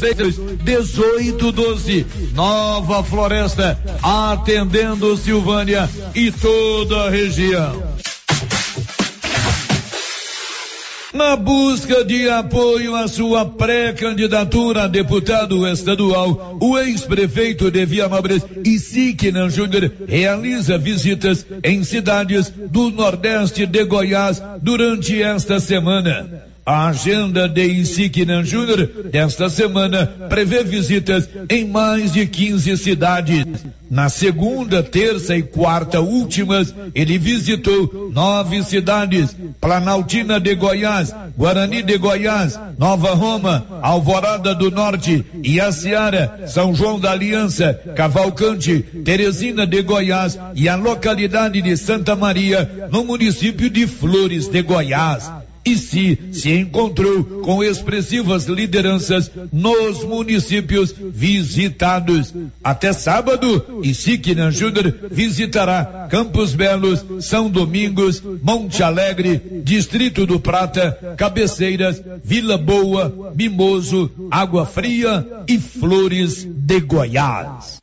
1812, Nova Floresta, atendendo Silvânia e toda a região. Na busca de apoio à sua pré-candidatura a deputado estadual, o ex-prefeito de Vianópolis, Isiquinan Júnior, realiza visitas em cidades do Nordeste de Goiás durante esta semana. A agenda de Insignan Júnior desta semana prevê visitas em mais de 15 cidades. Na segunda, terça e quarta últimas, ele visitou nove cidades: Planaltina de Goiás, Guarani de Goiás, Nova Roma, Alvorada do Norte, Iaciara, São João da Aliança, Cavalcante, Teresina de Goiás e a localidade de Santa Maria, no município de Flores de Goiás e se se encontrou com expressivas lideranças nos municípios visitados. Até sábado, Isiquinan Júnior visitará Campos Belos, São Domingos, Monte Alegre, Distrito do Prata, Cabeceiras, Vila Boa, Mimoso, Água Fria e Flores de Goiás.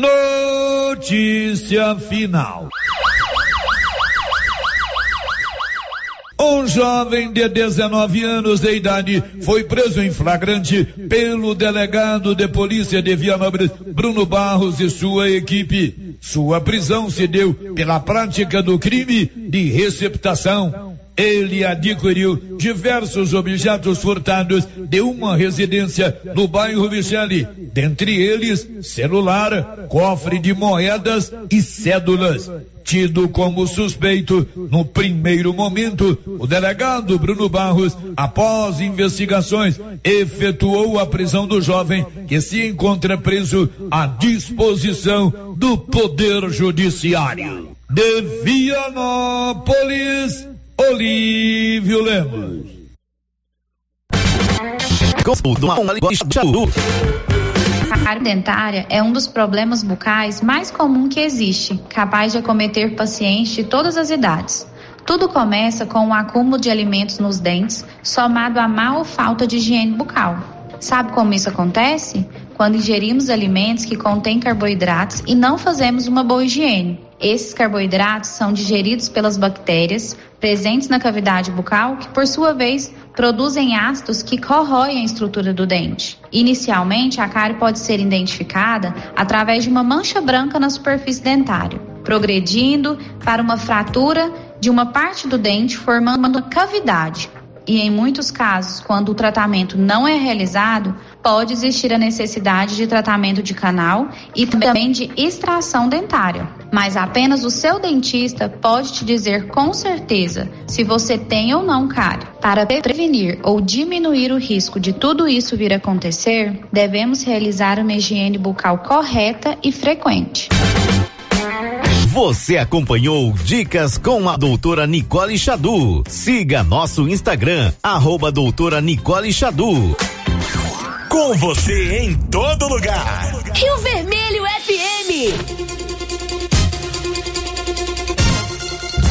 Notícia final. Um jovem de 19 anos de idade foi preso em flagrante pelo delegado de polícia de Vianópolis, Bruno Barros e sua equipe. Sua prisão se deu pela prática do crime de receptação ele adquiriu diversos objetos furtados de uma residência no bairro Michele, dentre eles celular, cofre de moedas e cédulas. Tido como suspeito, no primeiro momento, o delegado Bruno Barros, após investigações, efetuou a prisão do jovem que se encontra preso à disposição do Poder Judiciário. De Vianópolis, Olívio Lemos. A cárie dentária é um dos problemas bucais mais comum que existe, capaz de acometer pacientes de todas as idades. Tudo começa com o acúmulo de alimentos nos dentes, somado à má ou falta de higiene bucal. Sabe como isso acontece? Quando ingerimos alimentos que contêm carboidratos e não fazemos uma boa higiene. Esses carboidratos são digeridos pelas bactérias presentes na cavidade bucal, que por sua vez produzem ácidos que corroem a estrutura do dente. Inicialmente, a cárie pode ser identificada através de uma mancha branca na superfície dentária, progredindo para uma fratura de uma parte do dente, formando uma cavidade, e em muitos casos, quando o tratamento não é realizado, pode existir a necessidade de tratamento de canal e também de extração dentária. Mas apenas o seu dentista pode te dizer com certeza se você tem ou não cárie. Para prevenir ou diminuir o risco de tudo isso vir a acontecer, devemos realizar uma higiene bucal correta e frequente. Você acompanhou Dicas com a doutora Nicole Xadu. Siga nosso Instagram, arroba doutora Nicole Xadu. Com você em todo lugar. Rio Vermelho FM.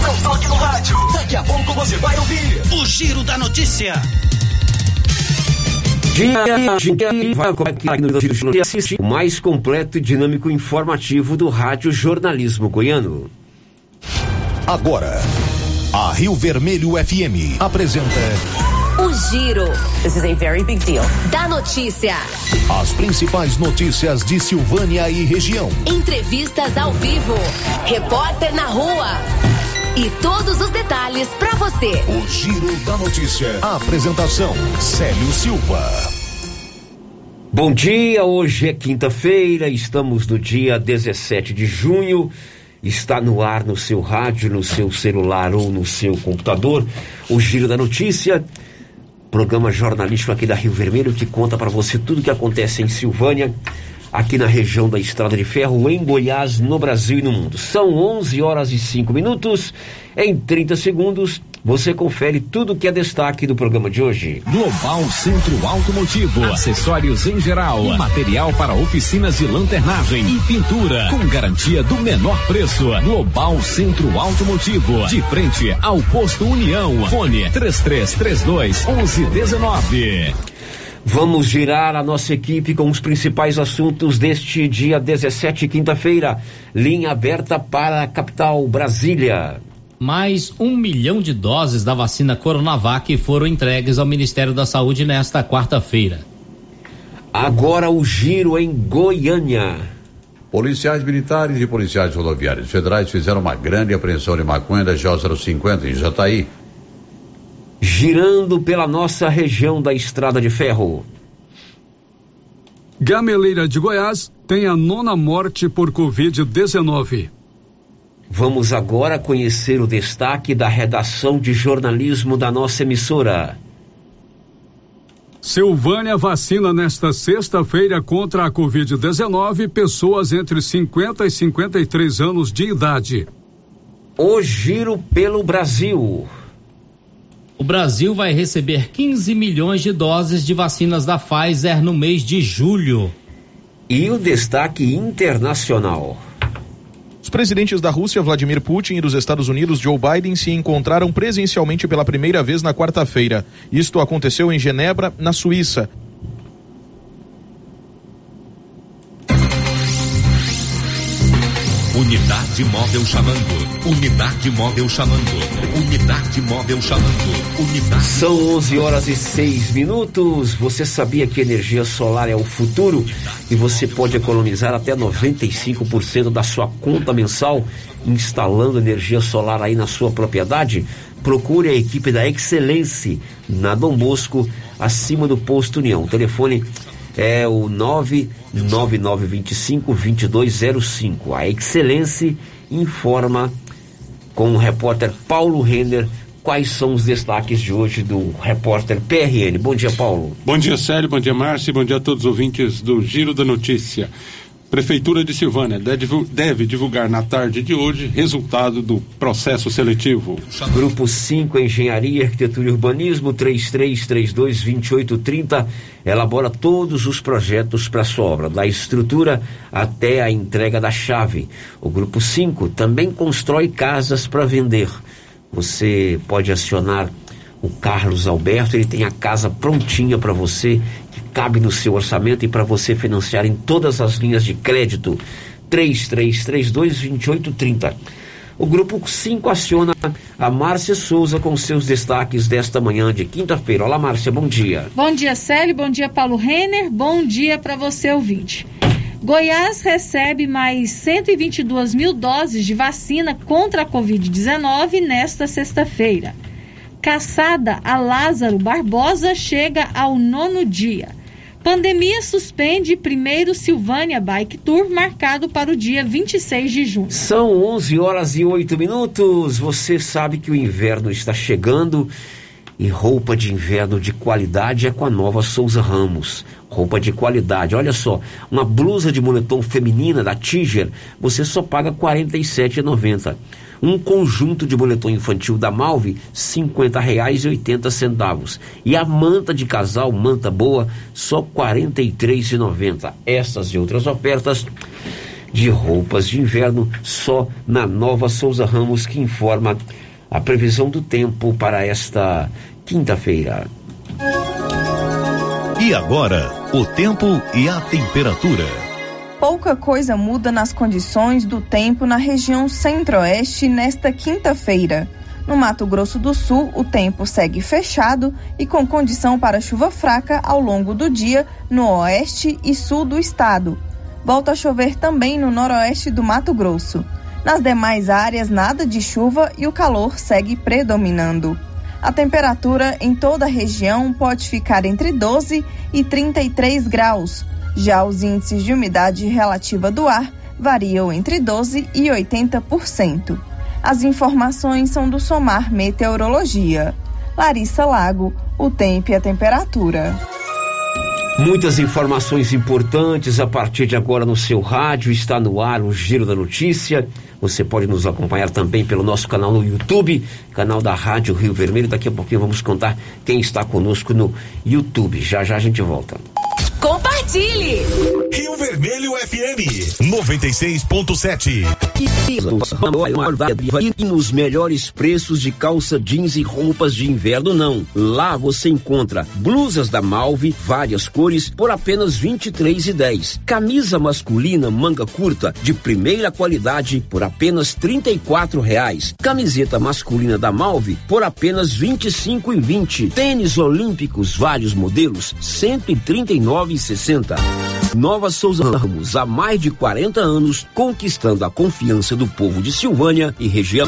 Não toque no rádio. Daqui a pouco você vai ouvir o Giro da Notícia. O mais completo e dinâmico informativo do Rádio Jornalismo Goiano. Agora, a Rio Vermelho FM apresenta O Giro. This is a very big deal. Da notícia. as principais notícias de Silvânia e região. Entrevistas ao vivo. Repórter na rua. E todos os detalhes para você. O Giro da Notícia. A apresentação: Célio Silva. Bom dia, hoje é quinta-feira, estamos no dia 17 de junho. Está no ar no seu rádio, no seu celular ou no seu computador. O Giro da Notícia. Programa jornalístico aqui da Rio Vermelho que conta para você tudo que acontece em Silvânia, aqui na região da Estrada de Ferro, em Goiás, no Brasil e no mundo. São 11 horas e 5 minutos. Em 30 segundos, você confere tudo que é destaque do programa de hoje. Global Centro Automotivo, acessórios em geral, material para oficinas de lanternagem e pintura, com garantia do menor preço. Global Centro Automotivo, de frente ao posto União. Fone 3332 1119. Vamos girar a nossa equipe com os principais assuntos deste dia 17, quinta-feira. Linha aberta para a capital Brasília. Mais um milhão de doses da vacina Coronavac foram entregues ao Ministério da Saúde nesta quarta-feira. Agora o giro em Goiânia. Policiais militares e policiais rodoviários federais fizeram uma grande apreensão de maconha da J050 em Jataí. Girando pela nossa região da Estrada de Ferro. Gameleira de Goiás tem a nona morte por Covid-19. Vamos agora conhecer o destaque da redação de jornalismo da nossa emissora. Silvânia vacina nesta sexta-feira contra a Covid-19 pessoas entre 50 e 53 anos de idade. O giro pelo Brasil. O Brasil vai receber 15 milhões de doses de vacinas da Pfizer no mês de julho. E o destaque internacional. Os presidentes da Rússia, Vladimir Putin, e dos Estados Unidos, Joe Biden, se encontraram presencialmente pela primeira vez na quarta-feira. Isto aconteceu em Genebra, na Suíça. Unidade móvel chamando. Unidade móvel chamando. Unidade móvel chamando. Unidade. São 11 horas e 6 minutos. Você sabia que energia solar é o futuro e você pode economizar até 95% da sua conta mensal instalando energia solar aí na sua propriedade? Procure a equipe da Excelência na Dom Bosco, acima do posto União. Telefone é o 99925-2205. A Excelência informa com o repórter Paulo Renner quais são os destaques de hoje do repórter PRN. Bom dia, Paulo. Bom dia, Célio. Bom dia, Márcio. Bom dia a todos os ouvintes do Giro da Notícia. Prefeitura de Silvânia deve divulgar na tarde de hoje resultado do processo seletivo. Grupo 5 Engenharia, Arquitetura e Urbanismo 33322830 elabora todos os projetos para sua obra, da estrutura até a entrega da chave. O grupo 5 também constrói casas para vender. Você pode acionar o Carlos Alberto, ele tem a casa prontinha para você, que cabe no seu orçamento e para você financiar em todas as linhas de crédito. 33322830. O grupo 5 aciona a Márcia Souza com seus destaques desta manhã de quinta-feira. Olá, Márcia, bom dia. Bom dia, Célio, bom dia, Paulo Renner, bom dia para você, ouvinte. Goiás recebe mais 122 mil doses de vacina contra a Covid-19 nesta sexta-feira. Caçada a Lázaro Barbosa chega ao nono dia. Pandemia suspende primeiro Silvânia Bike Tour, marcado para o dia 26 de junho. São 11 horas e 8 minutos. Você sabe que o inverno está chegando e roupa de inverno de qualidade é com a nova Souza Ramos. Roupa de qualidade. Olha só, uma blusa de moletom feminina da Tiger, você só paga R$ 47,90. Um conjunto de boletom infantil da Malve, R$ 50,80. E a manta de casal, manta boa, só R$ 43,90. Essas e outras ofertas de roupas de inverno só na Nova Souza Ramos, que informa a previsão do tempo para esta quinta-feira. E agora, o tempo e a temperatura. Pouca coisa muda nas condições do tempo na região centro-oeste nesta quinta-feira. No Mato Grosso do Sul, o tempo segue fechado e com condição para chuva fraca ao longo do dia no oeste e sul do estado. Volta a chover também no noroeste do Mato Grosso. Nas demais áreas, nada de chuva e o calor segue predominando. A temperatura em toda a região pode ficar entre 12 e 33 graus. Já os índices de umidade relativa do ar variam entre 12 e 80%. As informações são do Somar Meteorologia. Larissa Lago, o tempo e a temperatura. Muitas informações importantes a partir de agora no seu rádio. Está no ar o Giro da Notícia. Você pode nos acompanhar também pelo nosso canal no YouTube, canal da Rádio Rio Vermelho. Daqui a pouquinho vamos contar quem está conosco no YouTube. Já já a gente volta. Compartilhe! Rio Vermelho FM 96.7. E nos melhores preços de calça jeans e roupas de inverno não. Lá você encontra blusas da Malve, várias cores por apenas R$ 23,10. Camisa masculina manga curta de primeira qualidade por apenas 34 reais. Camiseta masculina da Malve por apenas R$ 25,20. Tênis olímpicos vários modelos 139,60. Nova Souza Ramos há mais de 40 anos conquistando a confiança do povo de Silvânia e região.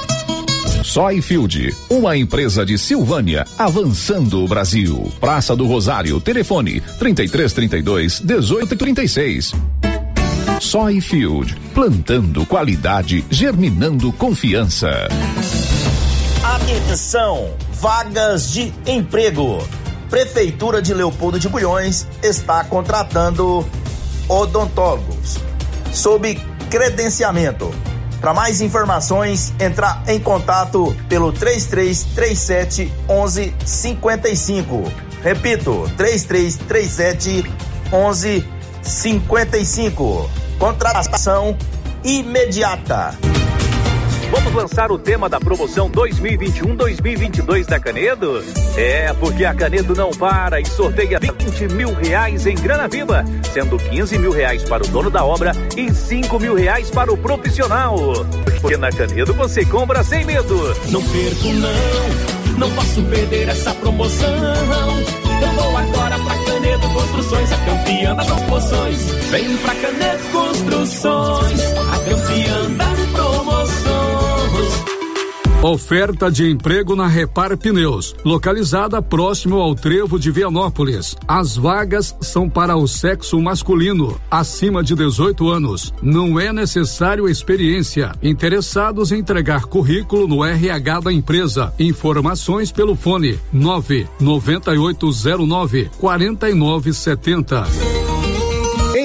Soyfield, uma empresa de Silvânia, avançando o Brasil. Praça do Rosário, telefone 3332 1836. Soyfield, plantando qualidade, germinando confiança. Atenção, vagas de emprego. Prefeitura de Leopoldo de Bulhões está contratando odontólogos sob credenciamento. Para mais informações, entrar em contato pelo 3337 1155. Repito, 3337 1155. Contratação imediata. Vamos lançar o tema da promoção 2021-2022 da Canedo? É, porque a Canedo não para e sorteia 20 mil reais em grana viva, sendo 15 mil reais para o dono da obra e 5 mil reais para o profissional. Porque na Canedo você compra sem medo. Não perco não, não posso perder essa promoção. Eu vou agora pra Canedo Construções, a campeã das promoções. Vem pra Canedo Construções, a campeã Oferta de emprego na Repar Pneus, localizada próximo ao trevo de Vianópolis. As vagas são para o sexo masculino, acima de 18 anos. Não é necessário experiência. Interessados em entregar currículo no RH da empresa. Informações pelo fone 99809 4970.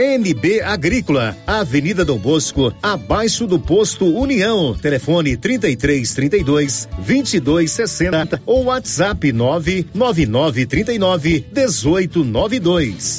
NB Agrícola, Avenida Dom Bosco, abaixo do posto União. Telefone 33 32 22 60 ou WhatsApp 999 39 18 92.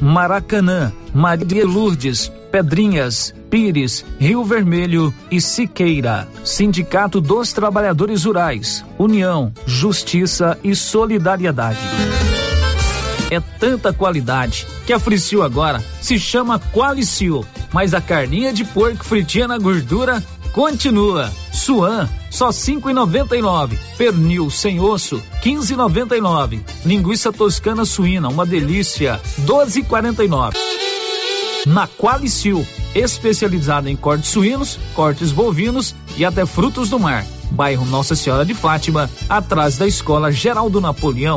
Maracanã, Maria Lourdes, Pedrinhas, Pires, Rio Vermelho e Siqueira. Sindicato dos Trabalhadores Rurais, União, Justiça e Solidariedade. É tanta qualidade que a Fricil agora se chama Qualicil, mas a carninha de porco fritinha na gordura continua. Suan, só cinco e noventa e nove. Pernil sem osso, quinze e noventa e nove. Linguiça toscana suína, uma delícia, doze e quarenta e nove na Qualicil, especializada em cortes suínos, cortes bovinos e até frutos do mar. Bairro Nossa Senhora de Fátima, atrás da Escola Geraldo Napoleão.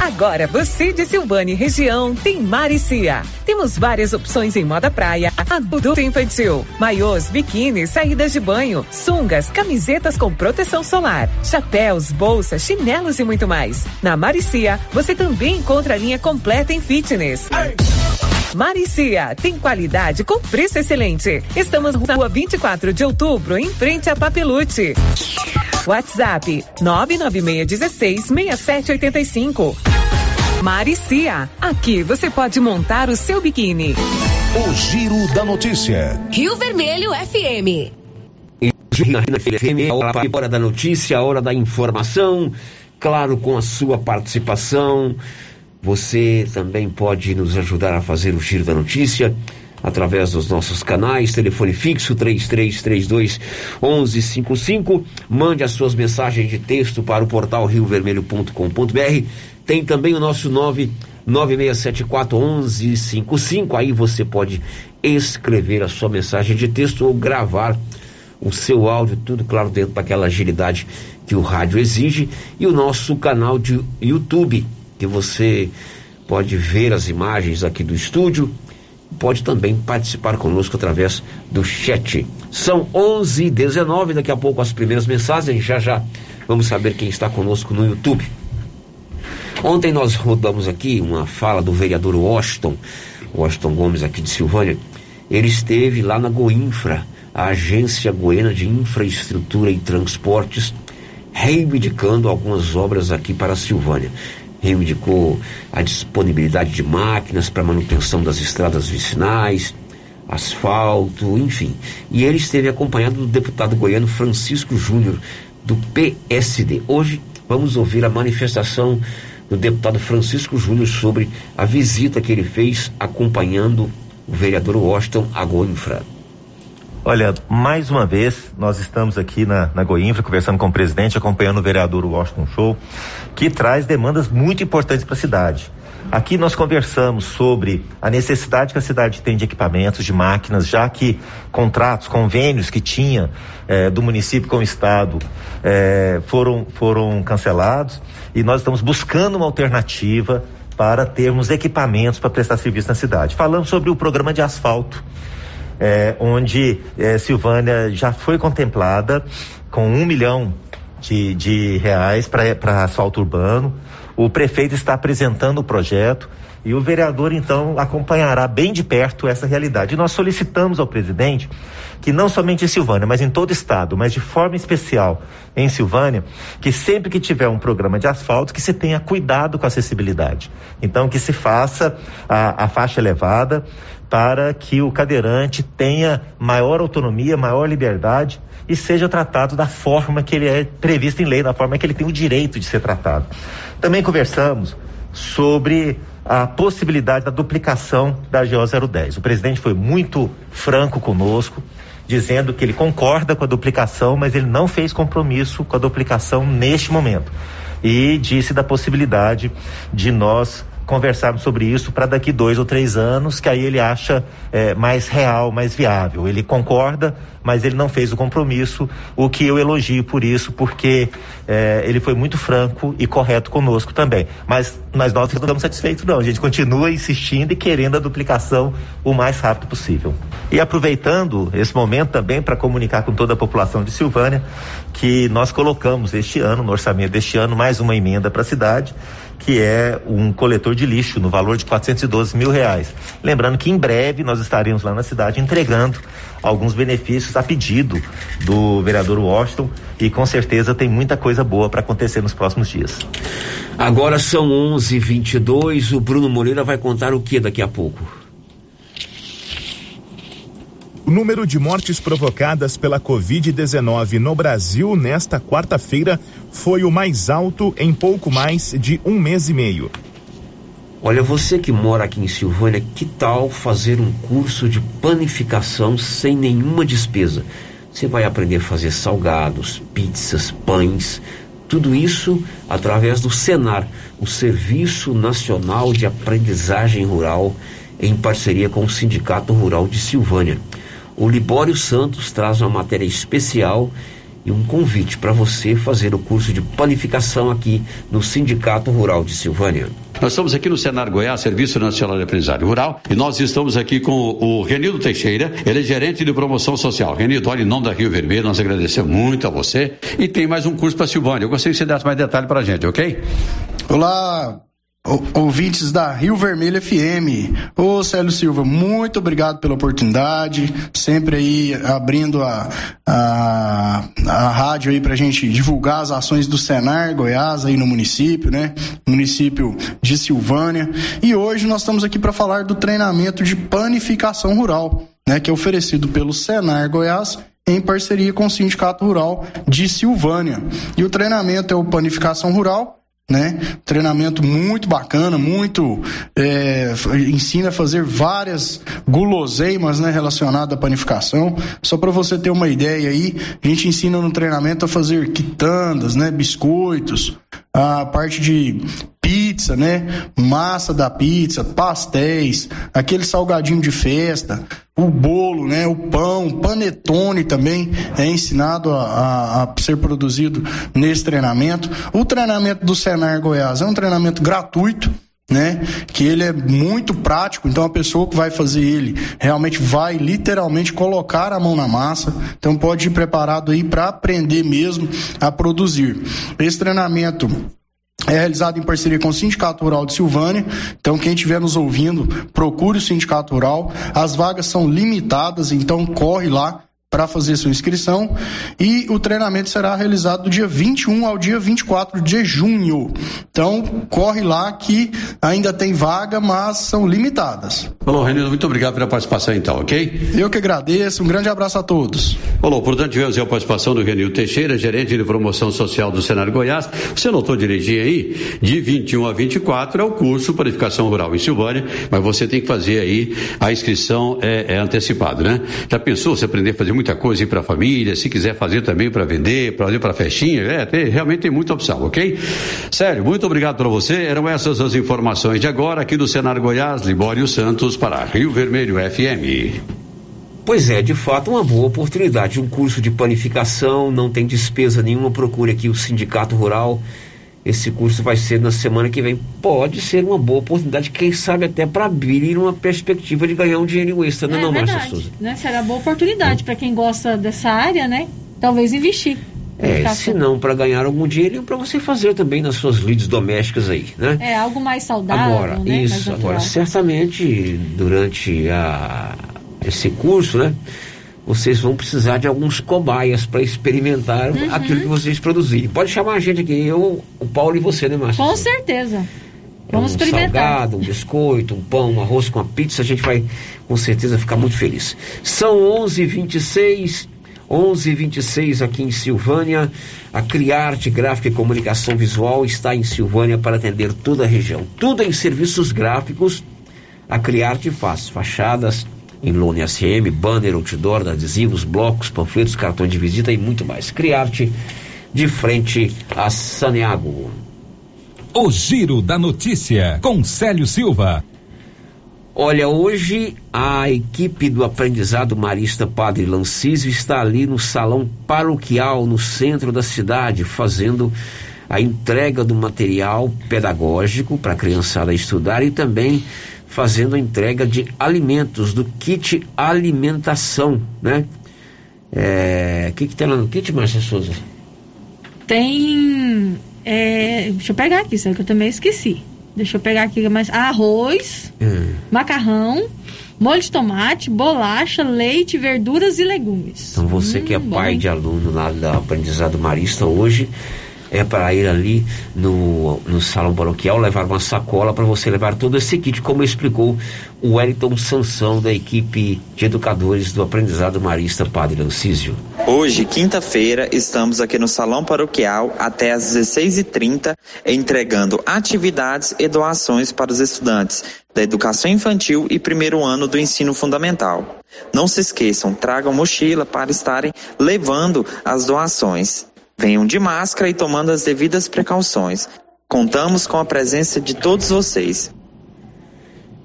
Agora você de Silvânia e região tem Maricia. Temos várias opções em moda praia, adulto infantil, maiôs, biquíni, saídas de banho, sungas, camisetas com proteção solar, chapéus, bolsas, chinelos e muito mais. Na Maricia, você também encontra a linha completa em fitness. Maricia, tem qualidade com preço excelente. Estamos na rua 24 de outubro, em frente a Papelute. WhatsApp 99616 6785. Maricia, aqui você pode montar o seu biquíni. O Giro da Notícia. Rio Vermelho FM. A hora da notícia, a hora da informação, claro, com a sua participação. Você também pode nos ajudar a fazer o giro da notícia através dos nossos canais, telefone fixo 3332 1155. Mande as suas mensagens de texto para o portal riovermelho.com.br. Tem também o nosso 99674 1155. Aí você pode escrever a sua mensagem de texto ou gravar o seu áudio, tudo claro dentro daquela agilidade que o rádio exige. E o nosso canal de YouTube que você pode ver as imagens aqui do estúdio, pode também participar conosco através do chat. São 11 e 19 daqui a pouco as primeiras mensagens, já já vamos saber quem está conosco no YouTube. Ontem nós rodamos aqui uma fala do vereador Washington Washington Gomes aqui de Silvânia, ele esteve lá na Goinfra, a Agência Goiana de Infraestrutura e Transportes, reivindicando algumas obras aqui para a Silvânia. Reivindicou a disponibilidade de máquinas para manutenção das estradas vicinais, asfalto, enfim. E ele esteve acompanhado do deputado goiano Francisco Júnior, do PSD. Hoje vamos ouvir a manifestação do deputado Francisco Júnior sobre a visita que ele fez acompanhando o vereador Washington a Goinfra. Olha, mais uma vez, nós estamos aqui na, na Goinfra conversando com o presidente, acompanhando o vereador Washington Show, que traz demandas muito importantes para a cidade. Aqui nós conversamos sobre a necessidade que a cidade tem de equipamentos, de máquinas, já que contratos, convênios que tinha eh, do município com o Estado eh, foram, foram cancelados e nós estamos buscando uma alternativa para termos equipamentos para prestar serviço na cidade. Falamos sobre o programa de asfalto. Eh, onde Silvânia já foi contemplada com um milhão de, de reais para asfalto urbano. O prefeito está apresentando o projeto e o vereador, então, acompanhará bem de perto essa realidade. E nós solicitamos ao presidente que não somente em Silvânia, mas em todo o estado, mas de forma especial em Silvânia, que sempre que tiver um programa de asfalto, que se tenha cuidado com a acessibilidade. Então, que se faça a, a faixa elevada para que o cadeirante tenha maior autonomia, maior liberdade e seja tratado da forma que ele é previsto em lei, da forma que ele tem o direito de ser tratado. Também conversamos sobre a possibilidade da duplicação da GO 010. O presidente foi muito franco conosco, dizendo que ele concorda com a duplicação, mas ele não fez compromisso com a duplicação neste momento. E disse da possibilidade de nós conversarmos sobre isso para daqui dois ou três anos, que aí ele acha é, mais real, mais viável. Ele concorda, mas ele não fez o compromisso, o que eu elogio por isso, porque é, ele foi muito franco e correto conosco também. Mas, mas nós não estamos satisfeitos, não. A gente continua insistindo e querendo a duplicação o mais rápido possível. E aproveitando esse momento também para comunicar com toda a população de Silvânia que nós colocamos este ano, no orçamento deste ano, mais uma emenda para a cidade que é um coletor de lixo no valor de 412 mil reais. Lembrando que em breve nós estaremos lá na cidade entregando alguns benefícios a pedido do vereador Washington e com certeza tem muita coisa boa para acontecer nos próximos dias. Agora são 11:22. O Bruno Moreira vai contar o que daqui a pouco. O número de mortes provocadas pela Covid-19 no Brasil nesta quarta-feira foi o mais alto em pouco mais de um mês e meio. Olha, você que mora aqui em Silvânia, que tal fazer um curso de panificação sem nenhuma despesa? Você vai aprender a fazer salgados, pizzas, pães, tudo isso através do Senar, o Serviço Nacional de Aprendizagem Rural, em parceria com o Sindicato Rural de Silvânia. O Libório Santos traz uma matéria especial e um convite para você fazer o curso de panificação aqui no Sindicato Rural de Silvânia. Nós estamos aqui no Senar Goiás, Serviço Nacional de Aprendizagem Rural, e nós estamos aqui com o Renildo Teixeira, ele é gerente de promoção social. Renildo, olha, em nome da Rio Vermelho, nós agradecemos muito a você. E tem mais um curso para Silvânia. Eu gostaria que você desse mais detalhe para a gente, ok? Olá, ouvintes da Rio Vermelho FM. Ô Célio Silva, muito obrigado pela oportunidade, sempre aí abrindo a, a, a rádio aí pra gente divulgar as ações do Senar Goiás aí no município, né? Município de Silvânia. E hoje nós estamos aqui para falar do treinamento de panificação rural, né? Que é oferecido pelo Senar Goiás em parceria com o Sindicato Rural de Silvânia. E o treinamento é o Panificação Rural, né? Treinamento muito bacana, muito é, ensina a fazer várias guloseimas, né, relacionadas à panificação. Só para você ter uma ideia aí, a gente ensina no treinamento a fazer quitandas, né, biscoitos, a parte de pizza, né? Massa da pizza, pastéis, aquele salgadinho de festa, o bolo, né? O pão, panetone também é ensinado a, a, a ser produzido nesse treinamento. O treinamento do Senar Goiás é um treinamento gratuito né? Que ele é muito prático, então a pessoa que vai fazer ele realmente vai literalmente colocar a mão na massa, então pode ir preparado aí para aprender mesmo a produzir. Esse treinamento é realizado em parceria com o Sindicato Rural de Silvânia. Então, quem estiver nos ouvindo, procure o Sindicato Rural. As vagas são limitadas, então corre lá para fazer sua inscrição e o treinamento será realizado do dia 21 ao dia 24 de junho. Então, corre lá que ainda tem vaga, mas são limitadas. Falou, Renildo, muito obrigado pela participação então, ok? Eu que agradeço, um grande abraço a todos. Falou, portanto, tivemos a participação do Renildo Teixeira, gerente de promoção social do Senado Goiás. Você notou direitinho aí? De 21 a 24 é o curso Qualificação Rural em Silvânia, mas você tem que fazer aí a inscrição é, é antecipada, né? Já pensou você aprender a fazer muita coisa para a família, se quiser fazer também para vender, para fazer para festinha, é, tem, realmente tem muita opção, ok? Sério, muito obrigado para você. Eram essas as informações de agora aqui do Cenário Goiás, Libório Santos para Rio Vermelho FM. Pois é, de fato, uma boa oportunidade. Um curso de panificação, não tem despesa nenhuma. Procure aqui o Sindicato Rural esse curso vai ser na semana que vem. Pode ser uma boa oportunidade, quem sabe até para abrir uma perspectiva de ganhar um dinheiro extra, é, não, não Márcia Souza? Né? Será boa oportunidade para quem gosta dessa área, né? Talvez investir. É, se não para ganhar algum dinheiro, para você fazer também nas suas lides domésticas aí, né? É, algo mais saudável, Agora, né? isso, agora, certamente, durante a, esse curso, né? Vocês vão precisar de alguns cobaias para experimentar uhum. aquilo que vocês produzirem. Pode chamar a gente aqui, eu, o Paulo e você, né, Márcia? Com certeza. Vamos um experimentar. salgado, um biscoito, um pão, um arroz com a pizza, a gente vai com certeza ficar muito feliz. São 11:26 11:26 aqui em Silvânia. A Criarte Gráfica e Comunicação Visual está em Silvânia para atender toda a região. Tudo em serviços gráficos. A Criarte faz fachadas, em lona ACM, banner, outdoor, adesivos, blocos, panfletos, cartões de visita e muito mais. Criarte de frente a Saneago. O Giro da Notícia com Célio Silva. Olha, hoje a equipe do aprendizado marista Padre Lancísio está ali no salão paroquial no centro da cidade, fazendo a entrega do material pedagógico para a criançada estudar e também fazendo a entrega de alimentos, do kit alimentação, né? É, o que, que tem lá no kit, Márcia Souza? Tem. É, deixa eu pegar aqui, sabe que eu também esqueci. Deixa eu pegar aqui mais. Arroz, hum. macarrão, molho de tomate, bolacha, leite, verduras e legumes. Então você hum, que é hum, pai bom. de aluno lá do aprendizado marista hoje é para ir ali no, no salão paroquial, levar uma sacola para você levar todo esse kit, como explicou o Wellington Sansão, da equipe de educadores do aprendizado marista Padre Lancísio. Hoje, quinta-feira, estamos aqui no salão paroquial até às 16h30, entregando atividades e doações para os estudantes da educação infantil e primeiro ano do ensino fundamental. Não se esqueçam, tragam mochila para estarem levando as doações. Venham de máscara e tomando as devidas precauções. Contamos com a presença de todos vocês.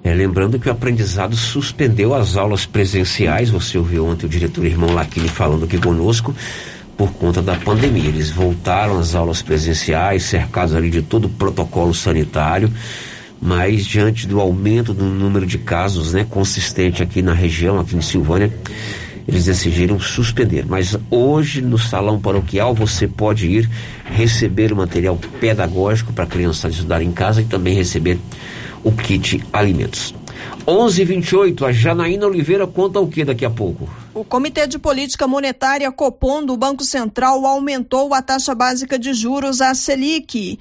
É, lembrando que o aprendizado suspendeu as aulas presenciais. Você ouviu ontem o diretor irmão Laquini falando aqui conosco por conta da pandemia. Eles voltaram às aulas presenciais, cercados ali de todo o protocolo sanitário, mas diante do aumento do número de casos, né, consistente aqui na região, aqui em Silvânia, eles decidiram suspender. Mas hoje no salão paroquial você pode ir receber o material pedagógico para a criança estudar em casa e também receber o kit alimentos. 11:28 a Janaína Oliveira conta o que daqui a pouco? O Comitê de Política Monetária Copom do Banco Central aumentou a taxa básica de juros a Selic.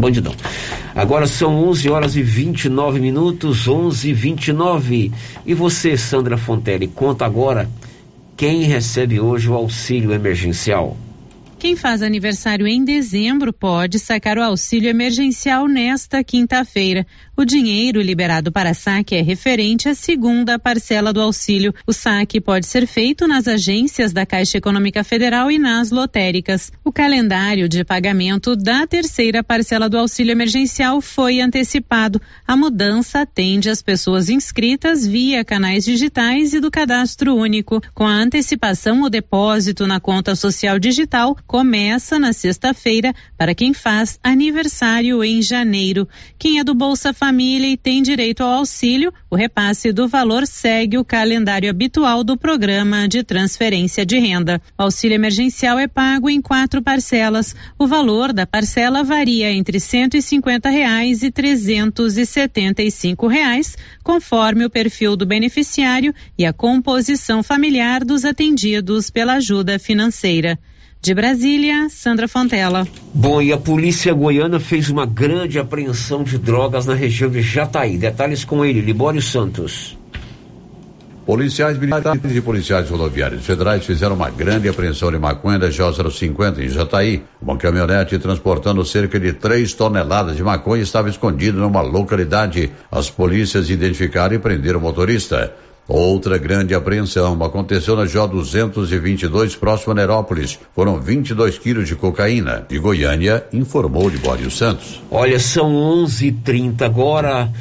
Bandidão. Agora são 11 horas e 29 minutos, 11 e 29. E você, Sandra Fontelli, conta agora quem recebe hoje o auxílio emergencial. Quem faz aniversário em dezembro pode sacar o auxílio emergencial nesta quinta-feira. O dinheiro liberado para saque é referente à segunda parcela do auxílio. O saque pode ser feito nas agências da Caixa Econômica Federal e nas lotéricas. O calendário de pagamento da terceira parcela do auxílio emergencial foi antecipado. A mudança atende as pessoas inscritas via canais digitais e do cadastro único. Com a antecipação, o depósito na conta social digital começa na sexta-feira para quem faz aniversário em janeiro. Quem é do Bolsa Família família e tem direito ao auxílio, o repasse do valor segue o calendário habitual do programa de transferência de renda. O auxílio emergencial é pago em quatro parcelas. O valor da parcela varia entre 150 reais e 375 reais, conforme o perfil do beneficiário e a composição familiar dos atendidos pela ajuda financeira. De Brasília, Sandra Fontela. Bom, e a polícia goiana fez uma grande apreensão de drogas na região de Jataí. Detalhes com ele, Libório Santos. Policiais militares e policiais rodoviários federais fizeram uma grande apreensão de maconha da J050 em Jataí. Uma caminhonete transportando cerca de 3 toneladas de maconha estava escondida numa localidade. As polícias identificaram e prenderam o motorista. Outra grande apreensão aconteceu na J 222, próximo a Nerópolis. Foram 22 quilos de cocaína. De Goiânia, informou Libório Santos. Olha, são 11:30 agora.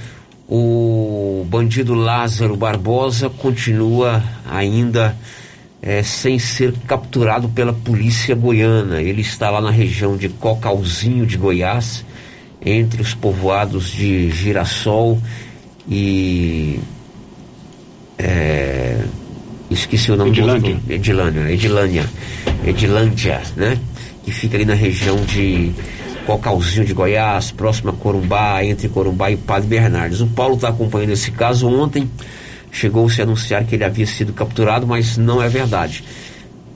O bandido Lázaro Barbosa continua ainda é, sem ser capturado pela polícia goiana. Ele está lá na região de Cocalzinho de Goiás, entre os povoados de Girassol e é, esqueci o nome Edilândia. do Edilândia, Edilânia, Edilândia, né? Que fica ali na região de Cocalzinho de Goiás, próximo a Corumbá, entre Corumbá e Padre Bernardes. O Paulo está acompanhando esse caso. Ontem chegou-se a anunciar que ele havia sido capturado, mas não é verdade.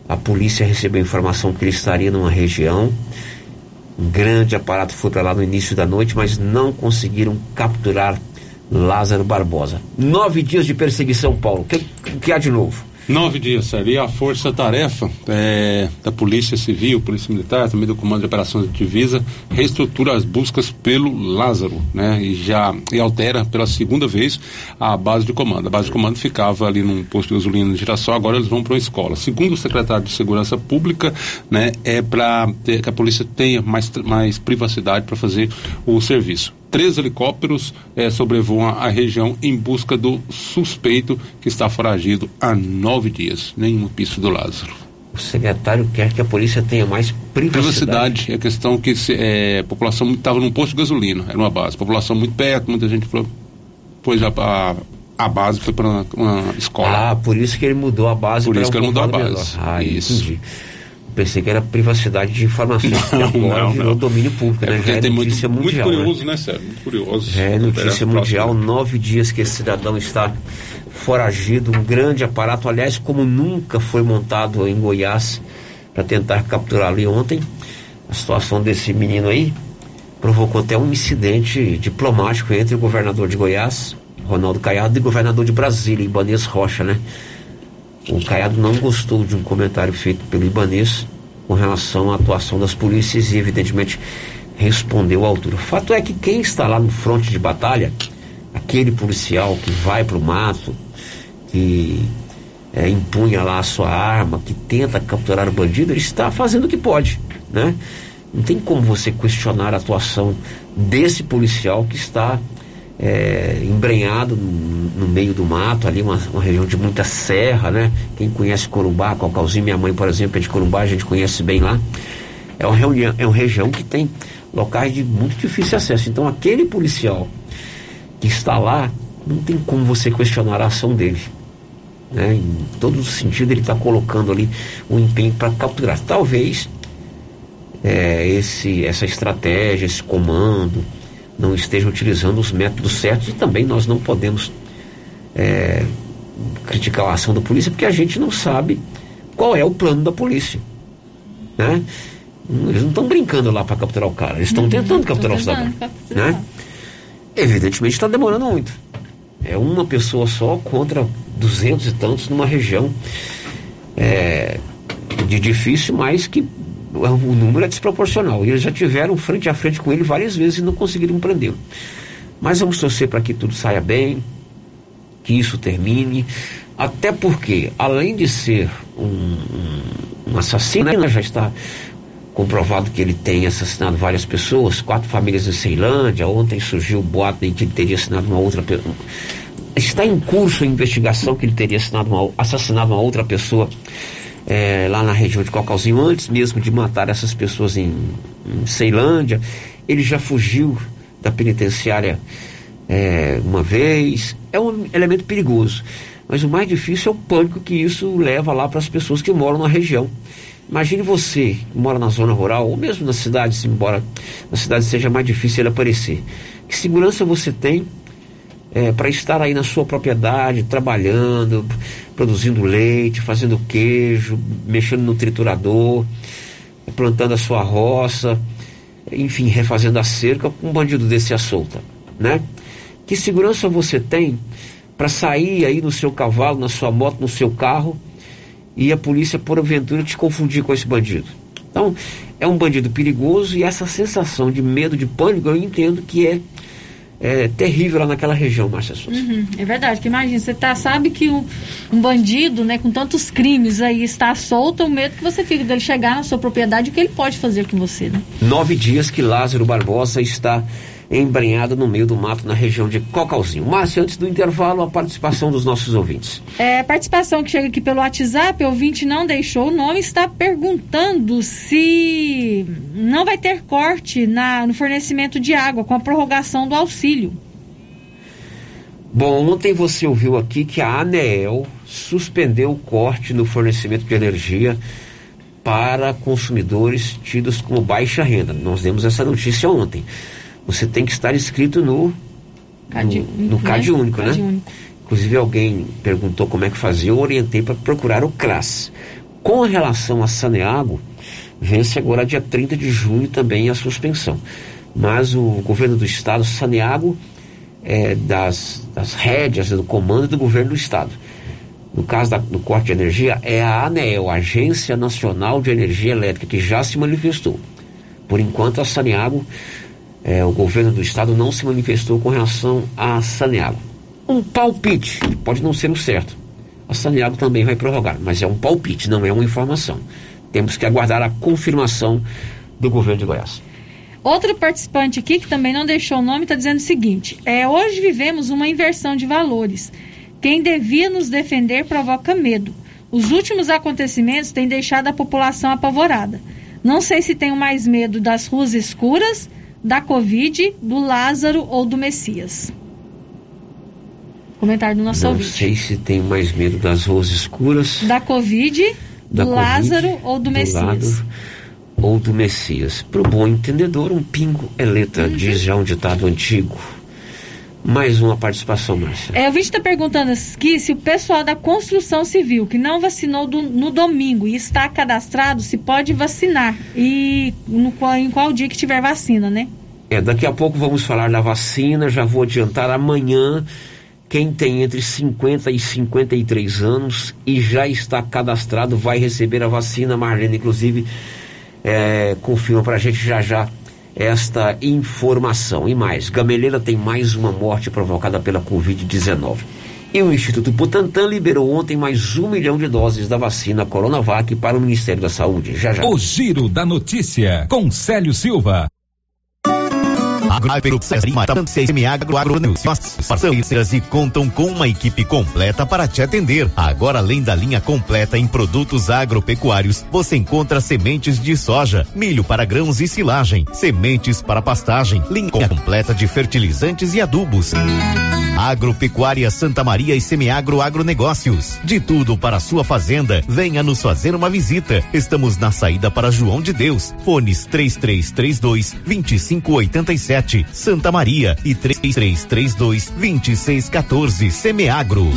A polícia recebeu informação que ele estaria numa região. Um grande aparato foi para lá no início da noite, mas não conseguiram capturar Lázaro Barbosa. Nove dias de perseguição, Paulo. O que, que há de novo? Nove dias, ali a força-tarefa é, da Polícia Civil, Polícia Militar, também do Comando de Operações de Divisa, reestrutura as buscas pelo Lázaro, né? E já e altera pela segunda vez a base de comando. A base de comando ficava ali num posto de gasolina de Girassol, agora eles vão para uma escola. Segundo o secretário de Segurança Pública, né, é para que a polícia tenha mais, mais privacidade para fazer o serviço três helicópteros eh, sobrevoam a região em busca do suspeito que está foragido há nove dias, nenhum pista do Lázaro. O secretário quer que a polícia tenha mais privacidade. Privacidade é questão que se, eh, a população estava num posto de gasolina, era uma base. População muito perto, muita gente falou, pois a, a, base foi para uma, uma, escola. Ah, por isso que ele mudou a base. Por isso um que ele mudou a menor. base. Ah, isso. entendi. Pensei que era privacidade de informações, Não, agora não, virou não. domínio público, É né? Já é tem muito, notícia muito mundial. curioso, né? né, Sérgio? Muito curioso. Já é notícia mundial, nove dias que esse cidadão está foragido, um grande aparato, aliás, como nunca foi montado em Goiás para tentar capturar ali ontem. A situação desse menino aí provocou até um incidente diplomático entre o governador de Goiás, Ronaldo Caiado, e o governador de Brasília, Ibanês Rocha, né? O Caiado não gostou de um comentário feito pelo Ibanês com relação à atuação das polícias e, evidentemente, respondeu à altura. O fato é que quem está lá no fronte de batalha, aquele policial que vai para o mato, que é, empunha lá a sua arma, que tenta capturar o bandido, ele está fazendo o que pode, né? Não tem como você questionar a atuação desse policial que está é, embrenhado no, no meio do mato, ali uma, uma região de muita serra, né? Quem conhece Corumbá, Cocalzinho, minha mãe, por exemplo, é de Corumbá, a gente conhece bem lá. É uma, reunião, é uma região que tem locais de muito difícil acesso. Então, aquele policial que está lá, não tem como você questionar a ação dele. Né? Em todo sentido, ele está colocando ali um empenho para capturar. Talvez é, esse, essa estratégia, esse comando, não esteja utilizando os métodos certos e também nós não podemos é, criticar a ação da polícia porque a gente não sabe qual é o plano da polícia. Né? Eles não estão brincando lá para capturar o cara, eles estão tentando capturar o cidadão. Né? Evidentemente está demorando muito. É uma pessoa só contra duzentos e tantos numa região é, de difícil, mas que o número é desproporcional. E eles já tiveram frente a frente com ele várias vezes e não conseguiram prendê-lo. Mas vamos torcer para que tudo saia bem, que isso termine. Até porque, além de ser um, um, assassino, né, já está comprovado que ele tem assassinado várias pessoas, quatro famílias em Ceilândia. Ontem surgiu o boato de que ele teria assassinado uma outra pessoa. Está em curso a investigação que ele teria uma, assassinado uma outra pessoa é, lá na região de Cocalzinho, antes mesmo de matar essas pessoas em, em Ceilândia. Ele já fugiu da penitenciária é, uma vez. É um elemento perigoso. Mas o mais difícil é o pânico que isso leva lá para as pessoas que moram na região. Imagine você que mora na zona rural, ou mesmo na cidade, embora na cidade seja mais difícil ele aparecer. Que segurança você tem é, para estar aí na sua propriedade, trabalhando, produzindo leite, fazendo queijo, mexendo no triturador, plantando a sua roça, enfim, refazendo a cerca, um bandido desse a solta, né? Que segurança você tem para sair aí no seu cavalo, na sua moto, no seu carro e a polícia, por aventura, te confundir com esse bandido? Então, é um bandido perigoso e essa sensação de medo, de pânico, eu entendo que é é, terrível lá naquela região, Márcia Souza. Uhum, é verdade, porque imagina, você tá, sabe que um, um, bandido, né, com tantos crimes aí, está solto, o medo que você fica dele chegar na sua propriedade, o que ele pode fazer com você, né? Nove dias que Lázaro Barbosa está embrenhado no meio do mato na região de Cocalzinho. Márcia, antes do intervalo, a participação dos nossos ouvintes. É, participação que chega aqui pelo WhatsApp, o ouvinte não deixou o nome, está perguntando se não vai ter corte na, no fornecimento de água com a prorrogação do auxílio. Bom, ontem você ouviu aqui que a ANEEL suspendeu o corte no fornecimento de energia para consumidores tidos como baixa renda. Nós demos essa notícia ontem você tem que estar inscrito no CAD, no, no né? CAD único, CAD né? Único. Inclusive alguém perguntou como é que fazia, eu orientei para procurar o CRAS. Com relação a Saneago, vence agora dia 30 de junho também a suspensão. Mas o governo do estado, Saneago, é das, das rédeas do comando do governo do estado. No caso da, do corte de energia, é a ANEEL, Agência Nacional de Energia Elétrica, que já se manifestou. Por enquanto, a Saneago é, o governo do estado não se manifestou com relação a Saneago. Um palpite, pode não ser o certo. A Saneago também vai prorrogar, mas é um palpite, não é uma informação. Temos que aguardar a confirmação do governo de Goiás. Outro participante aqui, que também não deixou o nome, está dizendo o seguinte: é, hoje vivemos uma inversão de valores. Quem devia nos defender provoca medo. Os últimos acontecimentos têm deixado a população apavorada. Não sei se tenho mais medo das ruas escuras da Covid, do Lázaro ou do Messias? Comentário do nosso Não ouvinte. Não sei se tem mais medo das ruas escuras. Da Covid, da do COVID, Lázaro ou do, do Messias. Ou do Messias. Para o bom entendedor, um pingo é letra, uhum. diz já um ditado antigo. Mais uma participação, Márcia. É, o vídeo está perguntando aqui se o pessoal da construção civil que não vacinou do, no domingo e está cadastrado, se pode vacinar. E no, em qual dia que tiver vacina, né? É, daqui a pouco vamos falar da vacina, já vou adiantar amanhã. Quem tem entre 50 e 53 anos e já está cadastrado vai receber a vacina. Marlene, inclusive, é, confirma para a gente já já esta informação. E mais, Gameleira tem mais uma morte provocada pela Covid-19. E o Instituto Butantan liberou ontem mais um milhão de doses da vacina Coronavac para o Ministério da Saúde. Já já. O Giro da Notícia, com Célio Silva. Parceiras e contam com uma equipe completa para te atender. Agora, além da linha completa em produtos agropecuários, você encontra sementes de soja, milho para grãos e silagem, sementes para pastagem, linha completa de fertilizantes e adubos. Agropecuária Santa Maria e Semiagro Agronegócios. De tudo para sua fazenda, venha nos fazer uma visita. Estamos na saída para João de Deus. Fones 3332 2587 Santa Maria e 3332 2614 Semeagro.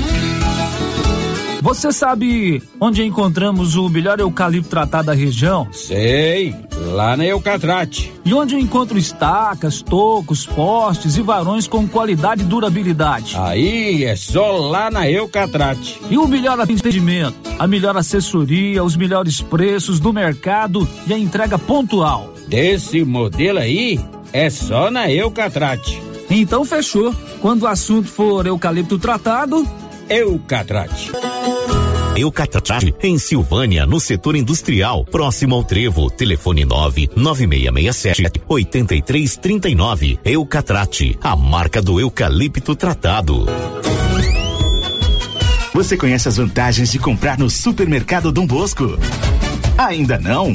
Você sabe onde encontramos o melhor eucalipto tratado da região? Sei, lá na Eucatrate. E onde eu encontro estacas, tocos, postes e varões com qualidade e durabilidade? Aí é só lá na Eucatrate. E o melhor atendimento, a melhor assessoria, os melhores preços do mercado e a entrega pontual. Desse modelo aí, é só na Eucatrate. Então fechou. Quando o assunto for eucalipto tratado, Eucatrate. Eucatrate, em Silvânia, no setor industrial, próximo ao Trevo. Telefone 99667 8339. Eucatrate, a marca do eucalipto tratado. Você conhece as vantagens de comprar no supermercado Dom Bosco? Ainda não?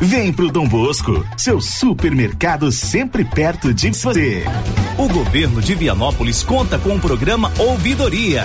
Vem pro Dom Bosco, seu supermercado sempre perto de você. O governo de Vianópolis conta com o programa Ouvidoria.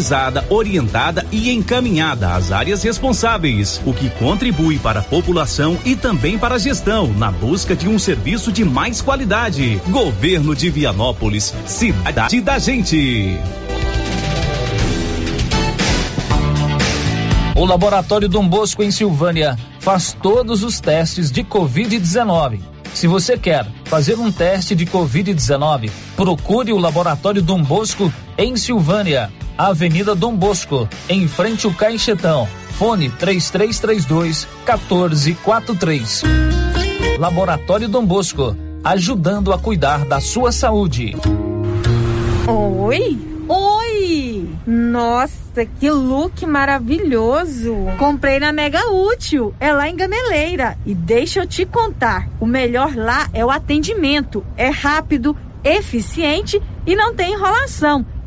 orientada e encaminhada às áreas responsáveis, o que contribui para a população e também para a gestão na busca de um serviço de mais qualidade. Governo de Vianópolis, cidade da gente. O Laboratório Dom Bosco em Silvânia faz todos os testes de Covid-19. Se você quer fazer um teste de Covid-19, procure o Laboratório Dom Bosco em Silvânia. Avenida Dom Bosco, em frente ao Caixetão. Fone 3332 1443. Laboratório Dom Bosco, ajudando a cuidar da sua saúde. Oi? Oi! Nossa, que look maravilhoso! Comprei na Mega Útil, é lá em Gameleira. E deixa eu te contar, o melhor lá é o atendimento. É rápido, eficiente e não tem enrolação.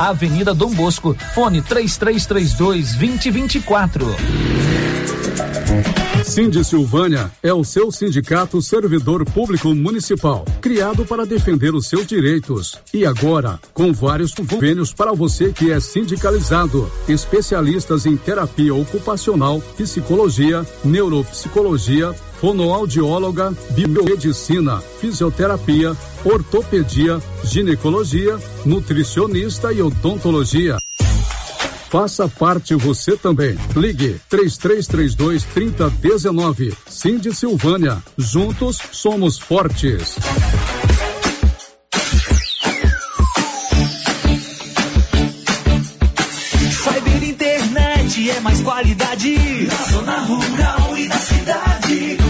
Avenida Dom Bosco, fone 3332 2024. Cindy Silvânia é o seu sindicato servidor público municipal, criado para defender os seus direitos. E agora, com vários convênios para você que é sindicalizado, especialistas em terapia ocupacional, psicologia, neuropsicologia, fonoaudióloga, biomedicina, fisioterapia, ortopedia, ginecologia, nutricionista e odontologia. Faça parte você também. Ligue 3332 3019. Cindy Silvânia. Juntos somos fortes. Cyber internet é mais qualidade na zona rural.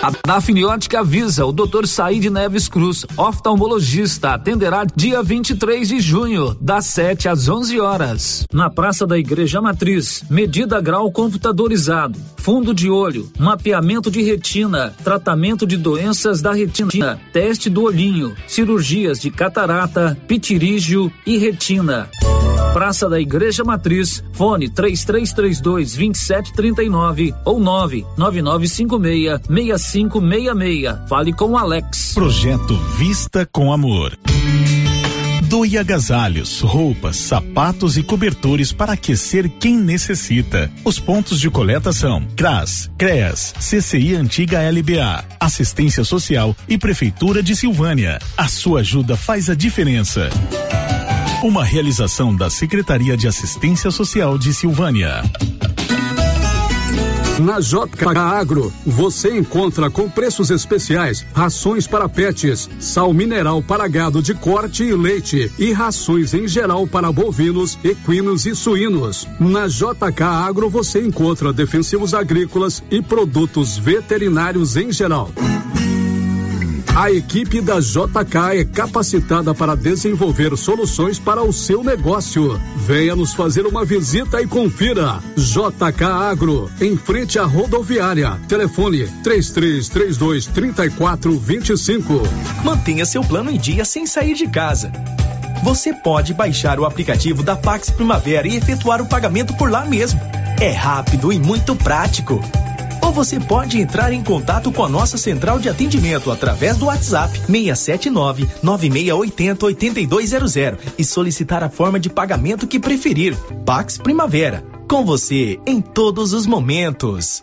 A Dafniótica avisa o Dr. Said Neves Cruz, oftalmologista, atenderá dia 23 de junho, das 7 às 11 horas, na Praça da Igreja Matriz. Medida grau computadorizado, fundo de olho, mapeamento de retina, tratamento de doenças da retina, teste do olhinho, cirurgias de catarata, pitirígio e retina. Praça da Igreja Matriz, fone 3332 2739 ou 99956 6566. Fale com Alex. Projeto Vista com Amor. Doe agasalhos, roupas, sapatos e cobertores para aquecer quem necessita. Os pontos de coleta são CRAS, CREAS, CCI Antiga LBA, Assistência Social e Prefeitura de Silvânia. A sua ajuda faz a diferença. Uma realização da Secretaria de Assistência Social de Silvânia. Na JK Agro, você encontra com preços especiais rações para pets, sal mineral para gado de corte e leite e rações em geral para bovinos, equinos e suínos. Na JK Agro você encontra defensivos agrícolas e produtos veterinários em geral. A equipe da JK é capacitada para desenvolver soluções para o seu negócio. Venha nos fazer uma visita e confira. JK Agro, em frente à rodoviária. Telefone 3332 3425. Mantenha seu plano em dia sem sair de casa. Você pode baixar o aplicativo da Pax Primavera e efetuar o pagamento por lá mesmo. É rápido e muito prático. Ou você pode entrar em contato com a nossa central de atendimento através do WhatsApp 679 9680 8200 e solicitar a forma de pagamento que preferir. Pax Primavera. Com você em todos os momentos.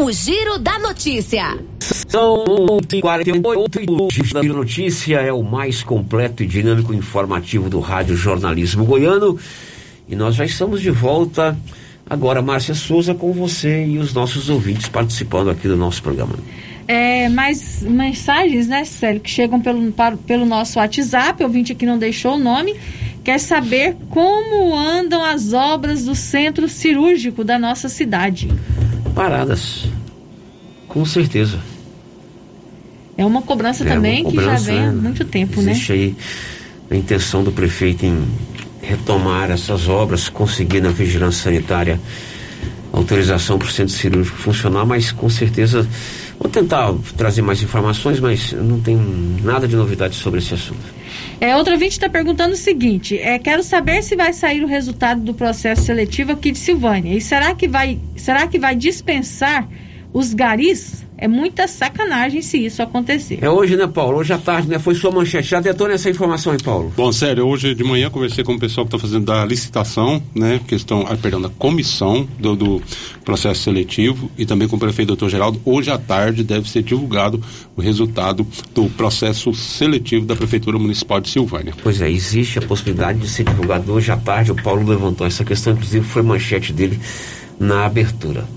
O Giro da Notícia. São 48 e o Giro da Notícia é o mais completo e dinâmico informativo do Rádio Jornalismo Goiano. E nós já estamos de volta agora, Márcia Souza, com você e os nossos ouvintes participando aqui do nosso programa. É, mais mensagens, né, Célio, que chegam pelo, para, pelo nosso WhatsApp, o ouvinte aqui não deixou o nome, quer saber como andam as obras do centro cirúrgico da nossa cidade. Paradas. Com certeza. É uma cobrança É uma também cobrança, que já vem há né? muito tempo, Existe aí a intenção do prefeito em retomar essas obras, conseguir na vigilância sanitária autorização para o centro cirúrgico funcionar, mas com certeza vou tentar trazer mais informações, mas não tem nada de novidade sobre esse assunto. É, outro ouvinte está perguntando o seguinte: é, quero saber se vai sair o resultado do processo seletivo aqui de Silvânia. E será que vai, será que vai dispensar os garis? É muita sacanagem se isso acontecer. É hoje, né, Paulo? Hoje à tarde, né? Foi sua manchete. Já detou nessa informação, hein, Paulo? Bom, sério, hoje de manhã conversei com o pessoal que está fazendo da licitação, né? Questão, ah, perdão, da comissão do, do processo seletivo e também com o prefeito doutor Geraldo. Hoje à tarde deve ser divulgado o resultado do processo seletivo da Prefeitura Municipal de Silvânia. Pois é, existe a possibilidade de ser divulgado hoje à tarde. O Paulo levantou essa questão, inclusive foi manchete dele na abertura.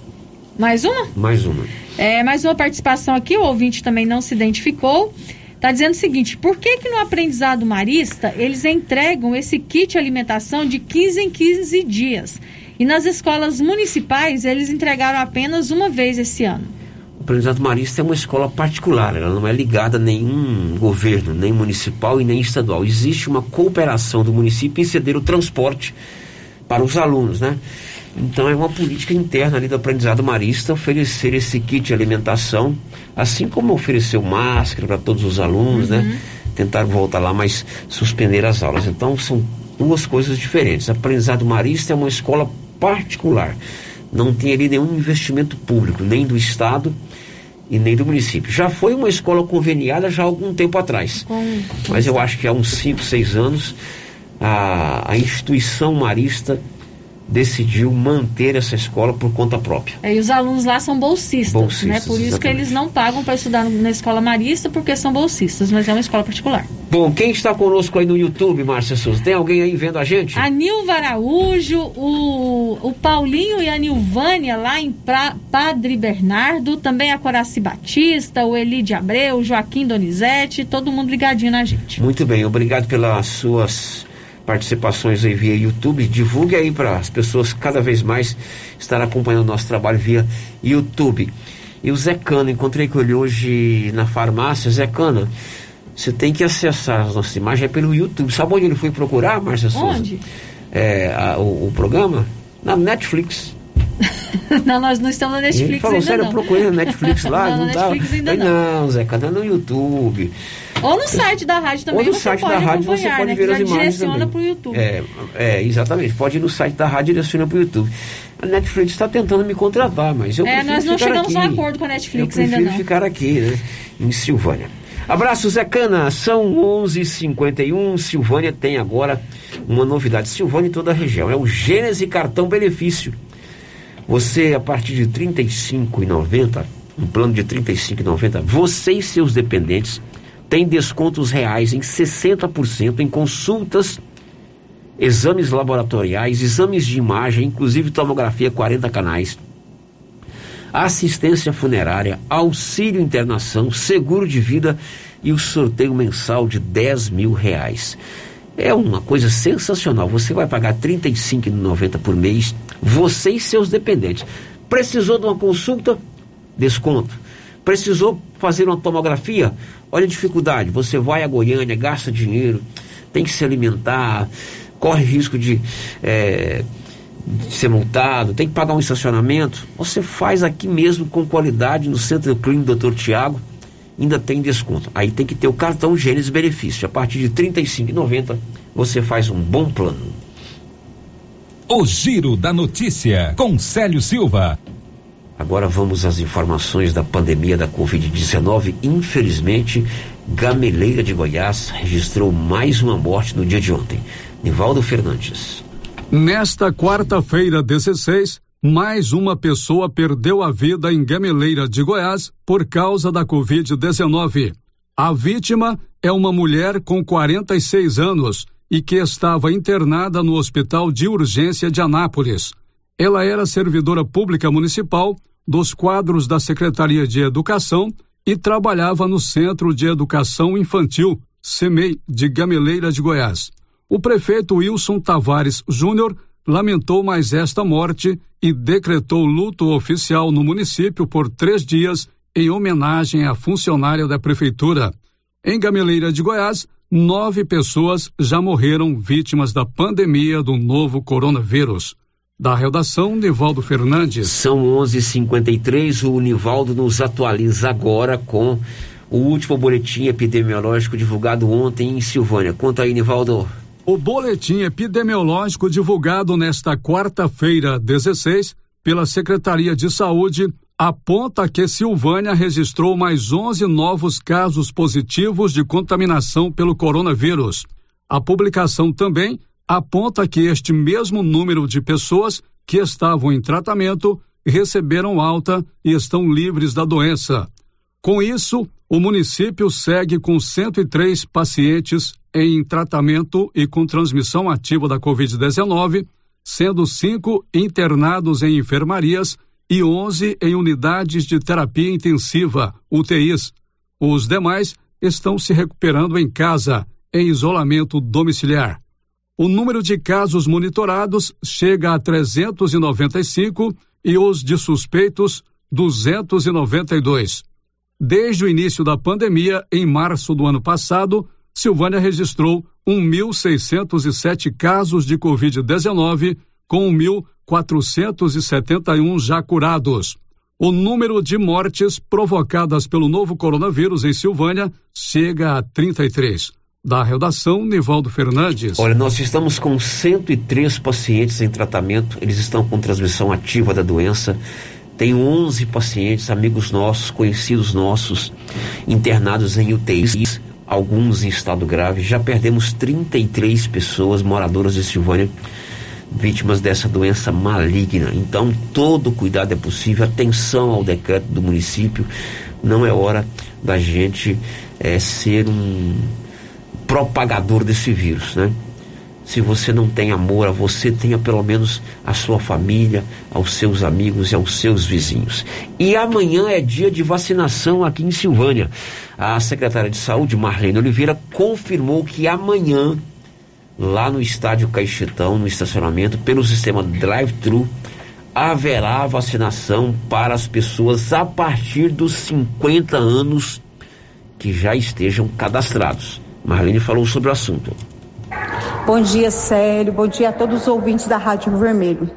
Mais uma? Mais uma. É, mais uma participação aqui, o ouvinte também não se identificou. Está dizendo o seguinte: por que, que no aprendizado marista eles entregam esse kit alimentação de 15 em 15 dias? E nas escolas municipais eles entregaram apenas uma vez esse ano. Aprendizado Marista é uma escola particular, ela não é ligada a nenhum governo, nem municipal e nem estadual. Existe uma cooperação do município em ceder o transporte para os alunos, né? Então é uma política interna ali do aprendizado marista oferecer esse kit de alimentação, assim como ofereceu máscara para todos os alunos, né? uhum. né? Tentar voltar lá, mas suspender as aulas. Então são duas coisas diferentes. Aprendizado marista é uma escola particular. Não tem ali nenhum investimento público, nem do Estado e nem do município. Já foi uma escola conveniada já há algum tempo atrás. Mas eu acho que há uns 5, 6 anos a, a instituição marista decidiu manter essa escola por conta própria. É, e os alunos lá são bolsistas, bolsistas né? Por isso exatamente. que eles não pagam para estudar na escola marista porque são bolsistas, mas é uma escola particular. Bom, quem está conosco aí no YouTube, Márcia Souza? Tem alguém aí vendo a gente? A Nilva Araújo, o, o Paulinho e a Nilvânia lá em pra, Padre Bernardo, também a Coraci Batista, o Eli de Abreu, o Joaquim Donizete, todo mundo ligadinho na gente. Muito bem, obrigado pelas suas participações aí via YouTube. Divulgue aí para as pessoas cada vez mais estar acompanhando o nosso trabalho via YouTube. E o Zé Cana, encontrei com ele hoje na farmácia. Zé Cana, você tem que acessar as nossas imagens é pelo YouTube. Sabe onde ele foi procurar, Márcia Souza? Onde? É, a, o, o programa? Na Netflix. não, nós não estamos na Netflix Ele falou, sério, eu procurei na Netflix lá, não, não Netflix ainda não. não, Zé, cadê no YouTube? Ou no site da rádio também. Ou no site da rádio você pode né, ver as imagens direciona para o YouTube. É, é, exatamente. Pode ir no site da rádio e direciona para o YouTube. A Netflix está tentando me contratar, mas eu É, prefiro nós não ficar chegamos aqui. a um acordo com a Netflix eu ainda não. ficar aqui, né, em Silvânia. Abraço, Zé Cana. São 11h51. Silvânia tem agora uma novidade. Silvânia e toda a região. É o Gênese Cartão Benefício. Você, a partir de R$ 35,90, um plano de R$ 35,90, você e seus dependentes têm descontos reais em 60% em consultas, exames laboratoriais, exames de imagem, inclusive tomografia 40 canais, assistência funerária, auxílio internação, seguro de vida e o sorteio mensal de 10 mil reais. É uma coisa sensacional. Você vai pagar R$ 35,90 por mês, você e seus dependentes. Precisou de uma consulta? Desconto. Precisou fazer uma tomografia? Olha a dificuldade. Você vai a Goiânia, gasta dinheiro, tem que se alimentar, corre risco de, é, de ser multado, tem que pagar um estacionamento. Você faz aqui mesmo com qualidade no Centro Clínico Dr. Tiago ainda tem desconto. Aí tem que ter o cartão Gênesis Benefício. A partir de R$ 35,90 você faz um bom plano. O Giro da Notícia, com Célio Silva. Agora vamos às informações da pandemia da Covid-19. Infelizmente, Gameleira de Goiás registrou mais uma morte no dia de ontem. Nivaldo Fernandes. Nesta quarta-feira, 16, mais uma pessoa perdeu a vida em Gameleira de Goiás por causa da Covid-19. A vítima é uma mulher com 46 anos e que estava internada no Hospital de Urgência de Anápolis. Ela era servidora pública municipal dos quadros da Secretaria de Educação e trabalhava no Centro de Educação Infantil, CEMEI, de Gameleira de Goiás. O prefeito Wilson Tavares Júnior lamentou mais esta morte e decretou luto oficial no município por três dias em homenagem à funcionária da prefeitura. Em Gameleira de Goiás, nove pessoas já morreram vítimas da pandemia do novo coronavírus. Da redação, Nivaldo Fernandes. São 11:53. O Nivaldo nos atualiza agora com o último boletim epidemiológico divulgado ontem em Silvânia. Conta aí, Nivaldo. O boletim epidemiológico divulgado nesta quarta-feira, 16, pela Secretaria de Saúde, aponta que Silvânia registrou mais 11 novos casos positivos de contaminação pelo coronavírus. A publicação também aponta que este mesmo número de pessoas que estavam em tratamento receberam alta e estão livres da doença. Com isso, o município segue com 103 pacientes em tratamento e com transmissão ativa da Covid-19, sendo cinco internados em enfermarias e 11 em unidades de terapia intensiva, UTIs. Os demais estão se recuperando em casa, em isolamento domiciliar. O número de casos monitorados chega a 395 e os de suspeitos 292. Desde o início da pandemia, em março do ano passado, Silvânia registrou 1.607 casos de Covid-19, com 1.471 já curados. O número de mortes provocadas pelo novo coronavírus em Silvânia chega a 33. Da redação, Nivaldo Fernandes. Olha, nós estamos com 103 pacientes em tratamento, eles estão com transmissão ativa da doença. Tem 11 pacientes, amigos nossos, conhecidos nossos, internados em UTIs, alguns em estado grave. Já perdemos 33 pessoas moradoras de Silvânia vítimas dessa doença maligna. Então, todo cuidado é possível, atenção ao decreto do município. Não é hora da gente é, ser um propagador desse vírus, né? Se você não tem amor a você, tenha pelo menos a sua família, aos seus amigos e aos seus vizinhos. E amanhã é dia de vacinação aqui em Silvânia. A secretária de Saúde, Marlene Oliveira, confirmou que amanhã lá no estádio Caixetão, no estacionamento, pelo sistema drive-thru, haverá vacinação para as pessoas a partir dos 50 anos que já estejam cadastrados. Marlene falou sobre o assunto. Bom dia, Célio. Bom dia a todos os ouvintes da Rádio Vermelho.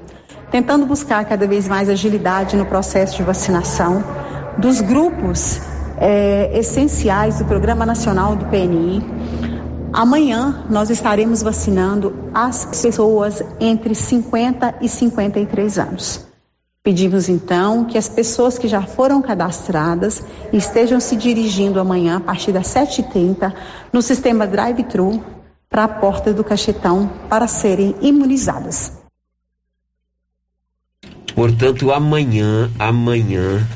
Tentando buscar cada vez mais agilidade no processo de vacinação dos grupos é, essenciais do Programa Nacional do PNI, Amanhã nós estaremos vacinando as pessoas entre 50 e 53 anos. Pedimos então que as pessoas que já foram cadastradas estejam se dirigindo amanhã a partir das 7h30 no sistema drive-thru para a porta do cachetão para serem imunizadas. Portanto, amanhã, amanhã,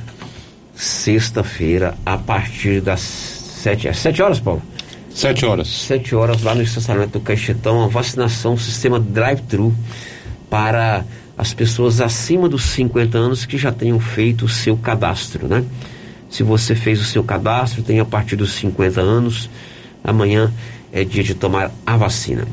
sexta-feira, a partir das 7, é 7 horas, Paulo? Sete horas. Sete horas lá no estacionamento do Caixetão, a vacinação, sistema drive-thru para as pessoas acima dos 50 anos que já tenham feito o seu cadastro, né? Se você fez o seu cadastro, tem a partir dos 50 anos, amanhã é dia de tomar a vacina.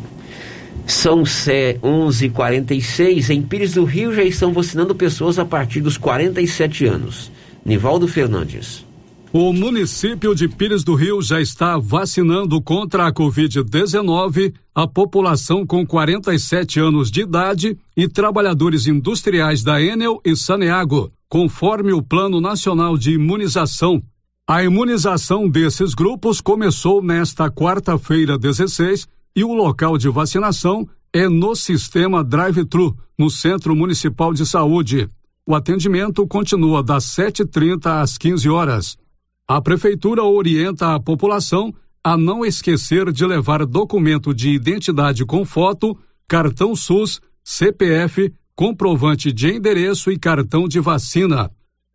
São 11h46, em Pires do Rio já estão vacinando pessoas a partir dos 47 anos. Nivaldo Fernandes. O município de Pires do Rio já está vacinando contra a Covid-19 a população com 47 anos de idade e trabalhadores industriais da Enel e Saneago, conforme o Plano Nacional de Imunização. A imunização desses grupos começou nesta quarta-feira 16 e o local de vacinação é no sistema Drive-Thru, no Centro Municipal de Saúde. O atendimento continua das 7h30 às 15 horas. A Prefeitura orienta a população a não esquecer de levar documento de identidade com foto, cartão SUS, CPF, comprovante de endereço e cartão de vacina.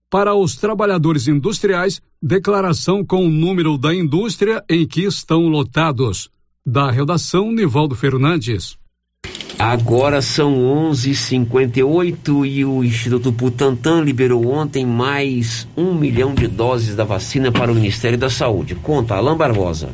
Para os trabalhadores industriais, declaração com o número da indústria em que estão lotados. Da redação, Nivaldo Fernandes. Agora são 11:58 e o Instituto Butantan liberou ontem mais um milhão de doses da vacina para o Ministério da Saúde. Conta, Alain Barbosa.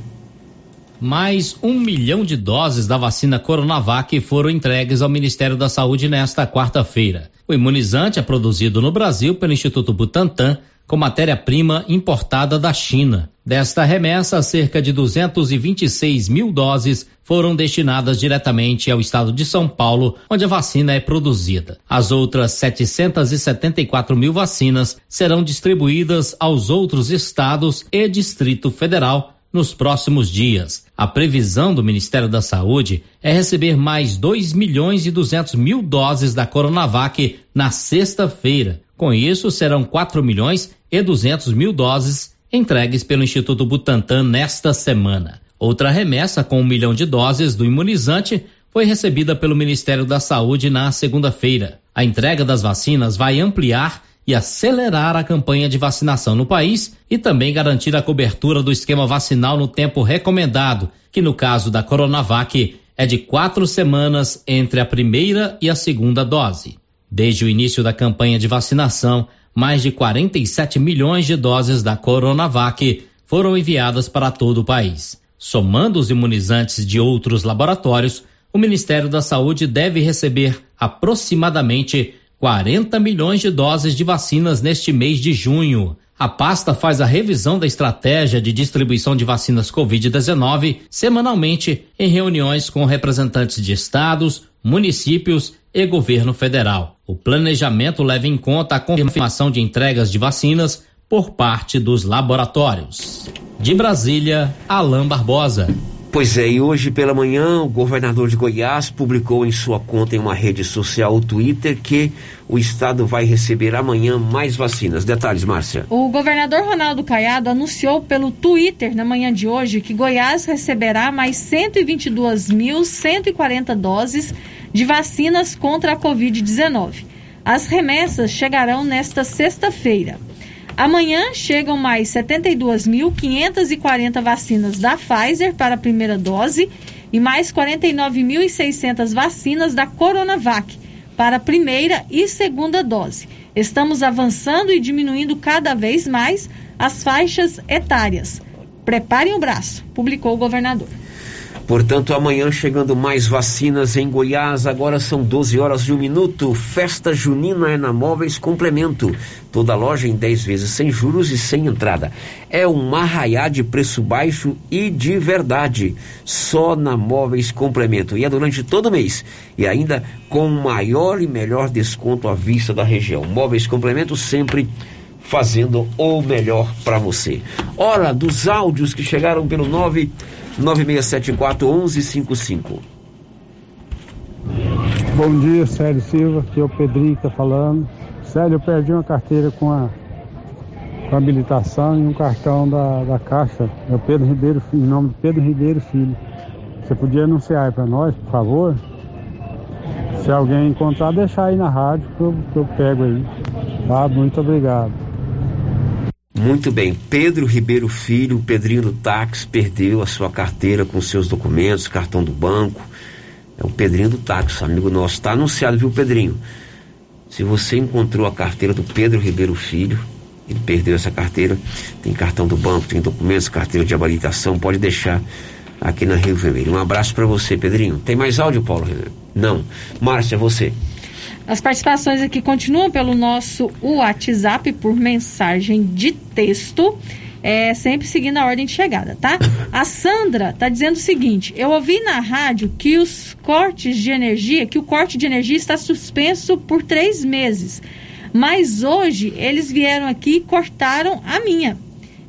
Mais um milhão de doses da vacina Coronavac foram entregues ao Ministério da Saúde nesta quarta-feira. O imunizante é produzido no Brasil pelo Instituto Butantan com matéria-prima importada da China. Desta remessa, cerca de 226 mil doses foram destinadas diretamente ao estado de São Paulo, onde a vacina é produzida. As outras 774 mil vacinas serão distribuídas aos outros estados e Distrito Federal nos próximos dias. A previsão do Ministério da Saúde é receber mais 2 milhões e 200 mil doses da Coronavac na sexta-feira. Com isso, serão 4 milhões e 200 mil doses entregues pelo Instituto Butantan nesta semana. Outra remessa com um milhão de doses do imunizante foi recebida pelo Ministério da Saúde na segunda-feira. A entrega das vacinas vai ampliar e acelerar a campanha de vacinação no país e também garantir a cobertura do esquema vacinal no tempo recomendado, que no caso da Coronavac é de quatro semanas entre a primeira e a segunda dose. Desde o início da campanha de vacinação, mais de 47 milhões de doses da Coronavac foram enviadas para todo o país. Somando os imunizantes de outros laboratórios, o Ministério da Saúde deve receber aproximadamente 40 milhões de doses de vacinas neste mês de junho. A pasta faz a revisão da estratégia de distribuição de vacinas Covid-19 semanalmente em reuniões com representantes de estados, municípios e governo federal. O planejamento leva em conta a confirmação de entregas de vacinas por parte dos laboratórios. De Brasília, Alain Barbosa. Pois é, e hoje pela manhã o governador de Goiás publicou em sua conta em uma rede social, o Twitter, que o estado vai receber amanhã mais vacinas. Detalhes, Márcia. O governador Ronaldo Caiado anunciou pelo Twitter na manhã de hoje que Goiás receberá mais 122.140 doses de vacinas contra a Covid-19. As remessas chegarão nesta sexta-feira. Amanhã chegam mais 72.540 vacinas da Pfizer para a primeira dose e mais 49.600 vacinas da Coronavac para a primeira e segunda dose. Estamos avançando e diminuindo cada vez mais as faixas etárias. Preparem o braço, publicou o governador. Portanto, amanhã chegando mais vacinas em Goiás. Agora são 12 horas e um minuto. Festa junina é na Móveis Complemento. Toda loja em 10 vezes sem juros e sem entrada. É um arraiá de preço baixo e de verdade. Só na Móveis Complemento. E é durante todo mês. E ainda com maior e melhor desconto à vista da região. Móveis Complemento sempre fazendo o melhor para você. Hora dos áudios que chegaram pelo 9 9674 1155. Bom dia, Célio Silva, aqui é o Pedrinho tá falando. Célio, eu perdi uma carteira com a, com a habilitação e um cartão da, da Caixa. É o Pedro Ribeiro, em nome de Pedro Ribeiro Filho. Você podia anunciar aí para nós, por favor? Se alguém encontrar, deixar aí na rádio que eu, que eu pego aí. Tá? Muito obrigado. Muito bem, Pedro Ribeiro Filho, Pedrinho do táxi, perdeu a sua carteira com seus documentos, cartão do banco. É o Pedrinho do táxi, amigo nosso. Está anunciado, viu, Pedrinho? Se você encontrou a carteira do Pedro Ribeiro Filho, ele perdeu essa carteira, tem cartão do banco, tem documentos, carteira de habilitação, pode deixar aqui na Rio Vermelho. Um abraço para você, Pedrinho. Tem mais áudio, Paulo? Não. Márcia, você. As participações aqui continuam pelo nosso WhatsApp por mensagem de texto. É, sempre seguindo a ordem de chegada, tá? A Sandra tá dizendo o seguinte: eu ouvi na rádio que os cortes de energia, que o corte de energia está suspenso por três meses. Mas hoje eles vieram aqui e cortaram a minha.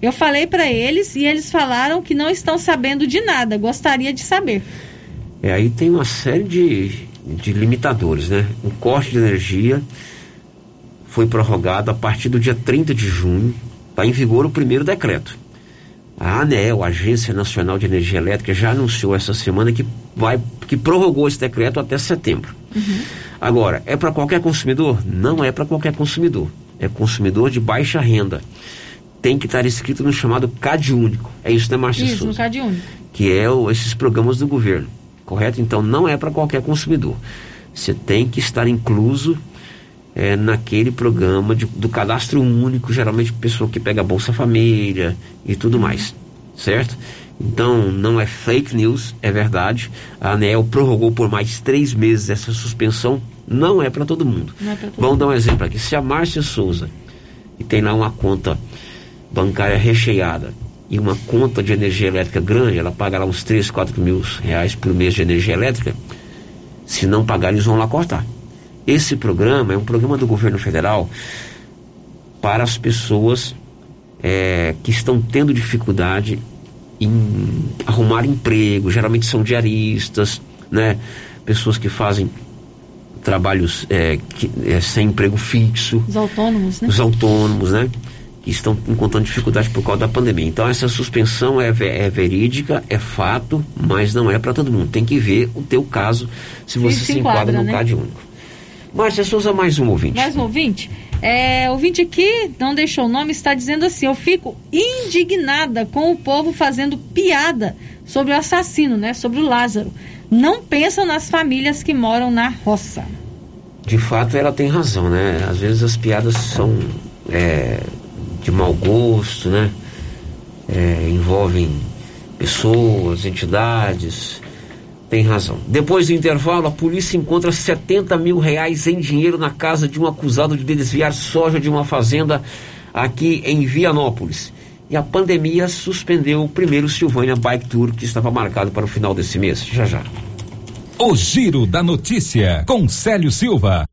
Eu falei para eles e eles falaram que não estão sabendo de nada. Gostaria de saber. É, aí tem uma série de, de limitadores, né? O corte de energia foi prorrogado a partir do dia 30 de junho, está em vigor o primeiro decreto. A ANEEL, a Agência Nacional de Energia Elétrica, já anunciou essa semana que vai que prorrogou esse decreto até setembro. Uhum. Agora, é para qualquer consumidor? Não é para qualquer consumidor. É consumidor de baixa renda. Tem que estar escrito no chamado CAD único. É isso, né, Márcia Isso, no CAD único. Que é o, esses programas do governo correto? Então não é para qualquer consumidor. Você tem que estar incluso é, naquele programa de, do cadastro único, geralmente pessoa que pega Bolsa Família e tudo mais, certo? Então não é fake news, é verdade. A ANEL prorrogou por mais três meses essa suspensão, não é para todo mundo. É todo Vamos mundo. dar um exemplo aqui. Se a Márcia Souza, que tem lá uma conta bancária recheada, e uma conta de energia elétrica grande, ela paga lá uns 3, 4 mil reais por mês de energia elétrica, se não pagar, eles vão lá cortar. Esse programa é um programa do governo federal para as pessoas é, que estão tendo dificuldade em arrumar emprego, geralmente são diaristas, né? pessoas que fazem trabalhos é, que, é, sem emprego fixo. Os autônomos, né? Os autônomos, né? Estão encontrando dificuldade por causa da pandemia. Então essa suspensão é, é verídica, é fato, mas não é para todo mundo. Tem que ver o teu caso se você se, se enquadra, enquadra no né? CAD único. Márcia Souza, mais um ouvinte. Mais um ouvinte? É, ouvinte aqui, não deixou o nome, está dizendo assim: eu fico indignada com o povo fazendo piada sobre o assassino, né? Sobre o Lázaro. Não pensam nas famílias que moram na roça. De fato, ela tem razão, né? Às vezes as piadas são é, de mau gosto, né? É, envolvem pessoas, entidades, Tem razão. Depois do intervalo, a polícia encontra 70 mil reais em dinheiro na casa de um acusado de desviar soja de uma fazenda aqui em Vianópolis. E a pandemia suspendeu o primeiro Silvânia Bike Tour que estava marcado para o final desse mês. Já já. O Giro da Notícia, com Célio Silva.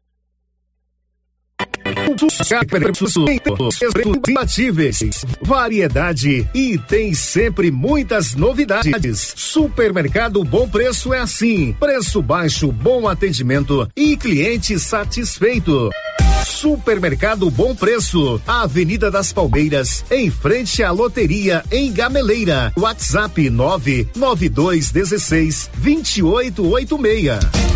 Imbatíveis, variedade e tem sempre muitas novidades. Supermercado Bom Preço é assim: preço baixo, bom atendimento e cliente satisfeito. Supermercado Bom Preço, Avenida das Palmeiras, em frente à loteria em Gameleira. WhatsApp 99216 2886.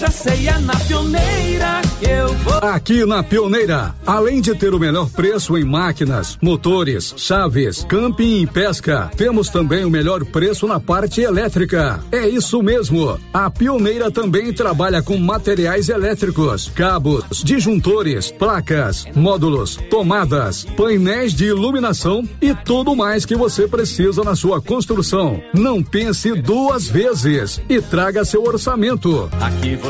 já sei, é na pioneira que eu vou. Aqui na Pioneira, além de ter o melhor preço em máquinas, motores, chaves, camping e pesca, temos também o melhor preço na parte elétrica. É isso mesmo. A Pioneira também trabalha com materiais elétricos, cabos, disjuntores, placas, módulos, tomadas, painéis de iluminação e tudo mais que você precisa na sua construção. Não pense duas vezes e traga seu orçamento. Aqui você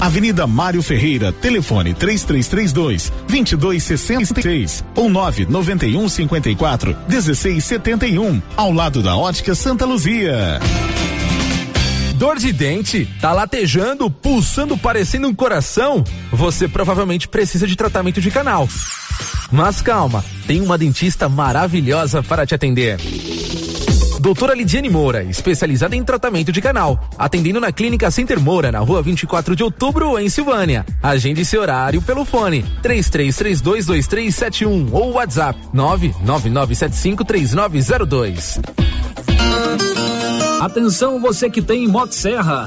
Avenida Mário Ferreira, telefone 3332 2266 ou 991 54 1671, ao lado da Ótica Santa Luzia. Dor de dente? Tá latejando, pulsando, parecendo um coração? Você provavelmente precisa de tratamento de canal. Mas calma, tem uma dentista maravilhosa para te atender. Doutora Lidiane Moura, especializada em tratamento de canal, atendendo na Clínica Center Moura, na rua 24 de outubro, em Silvânia. Agende seu horário pelo fone 33322371 ou WhatsApp 999753902. Atenção você que tem Motosserra.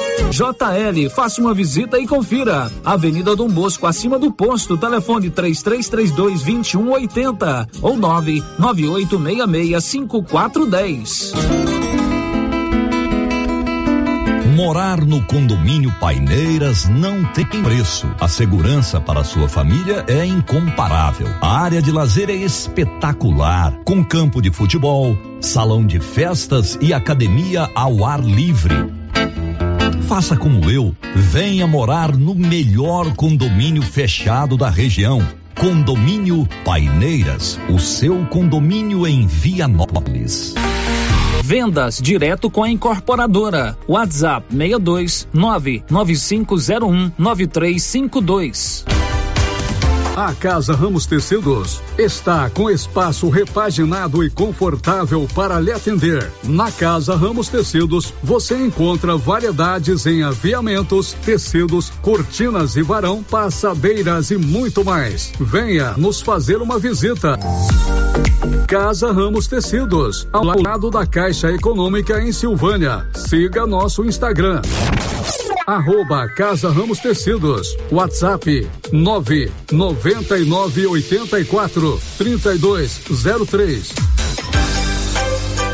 JL, faça uma visita e confira. Avenida Dom Bosco, acima do posto, telefone 3332 2180 ou 99866 5410. Morar no condomínio Paineiras não tem preço. A segurança para sua família é incomparável. A área de lazer é espetacular, com campo de futebol, salão de festas e academia ao ar livre. Faça como eu, venha morar no melhor condomínio fechado da região. Condomínio Paineiras, o seu condomínio em Vianópolis. Vendas direto com a incorporadora. WhatsApp 62 99501 9352. A Casa Ramos Tecidos está com espaço repaginado e confortável para lhe atender. Na Casa Ramos Tecidos, você encontra variedades em aviamentos, tecidos, cortinas e varão, passadeiras e muito mais. Venha nos fazer uma visita. Casa Ramos Tecidos, ao lado da Caixa Econômica em Silvânia. Siga nosso Instagram. Arroba Casa Ramos Tecidos. WhatsApp 99984 3203.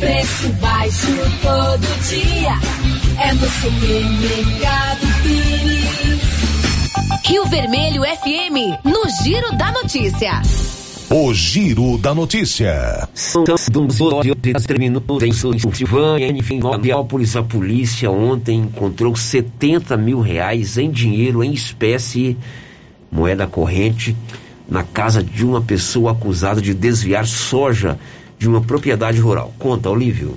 Preço baixo todo dia. É no supermercado Pires. Rio Vermelho FM, no Giro da Notícia. O Giro da Notícia. São 12 horas minutos em Silvânia, em Finópolis. A polícia ontem encontrou 70 mil reais em dinheiro, em espécie, moeda corrente, na casa de uma pessoa acusada de desviar soja de uma propriedade rural. Conta, Olívio.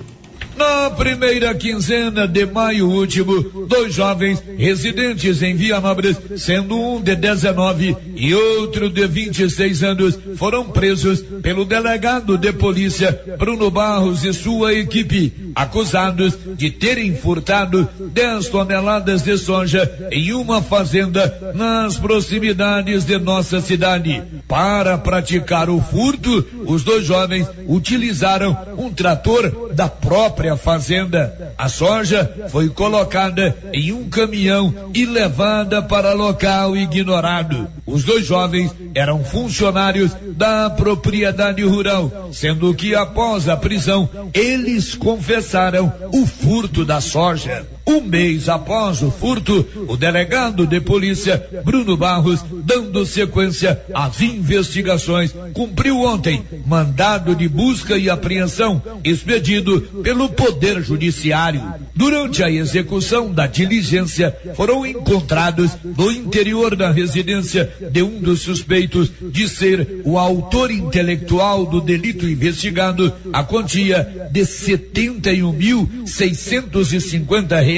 Na primeira quinzena de maio último, dois jovens residentes em Vianópolis, sendo um de 19 e outro de 26 anos, foram presos pelo delegado de polícia Bruno Barros e sua equipe, acusados de terem furtado 10 toneladas de soja em uma fazenda nas proximidades de nossa cidade. Para praticar o furto, os dois jovens utilizaram um trator da própria própria fazenda. A soja foi colocada em um caminhão e levada para local ignorado. Os dois jovens eram funcionários da propriedade rural, sendo que após a prisão eles confessaram o furto da soja. Um mês após o furto, o delegado de polícia, Bruno Barros, dando sequência às investigações, cumpriu ontem mandado de busca e apreensão expedido pelo Poder Judiciário. Durante a execução da diligência, foram encontrados no interior da residência de um dos suspeitos de ser o autor intelectual do delito investigado a quantia de 71.650 reais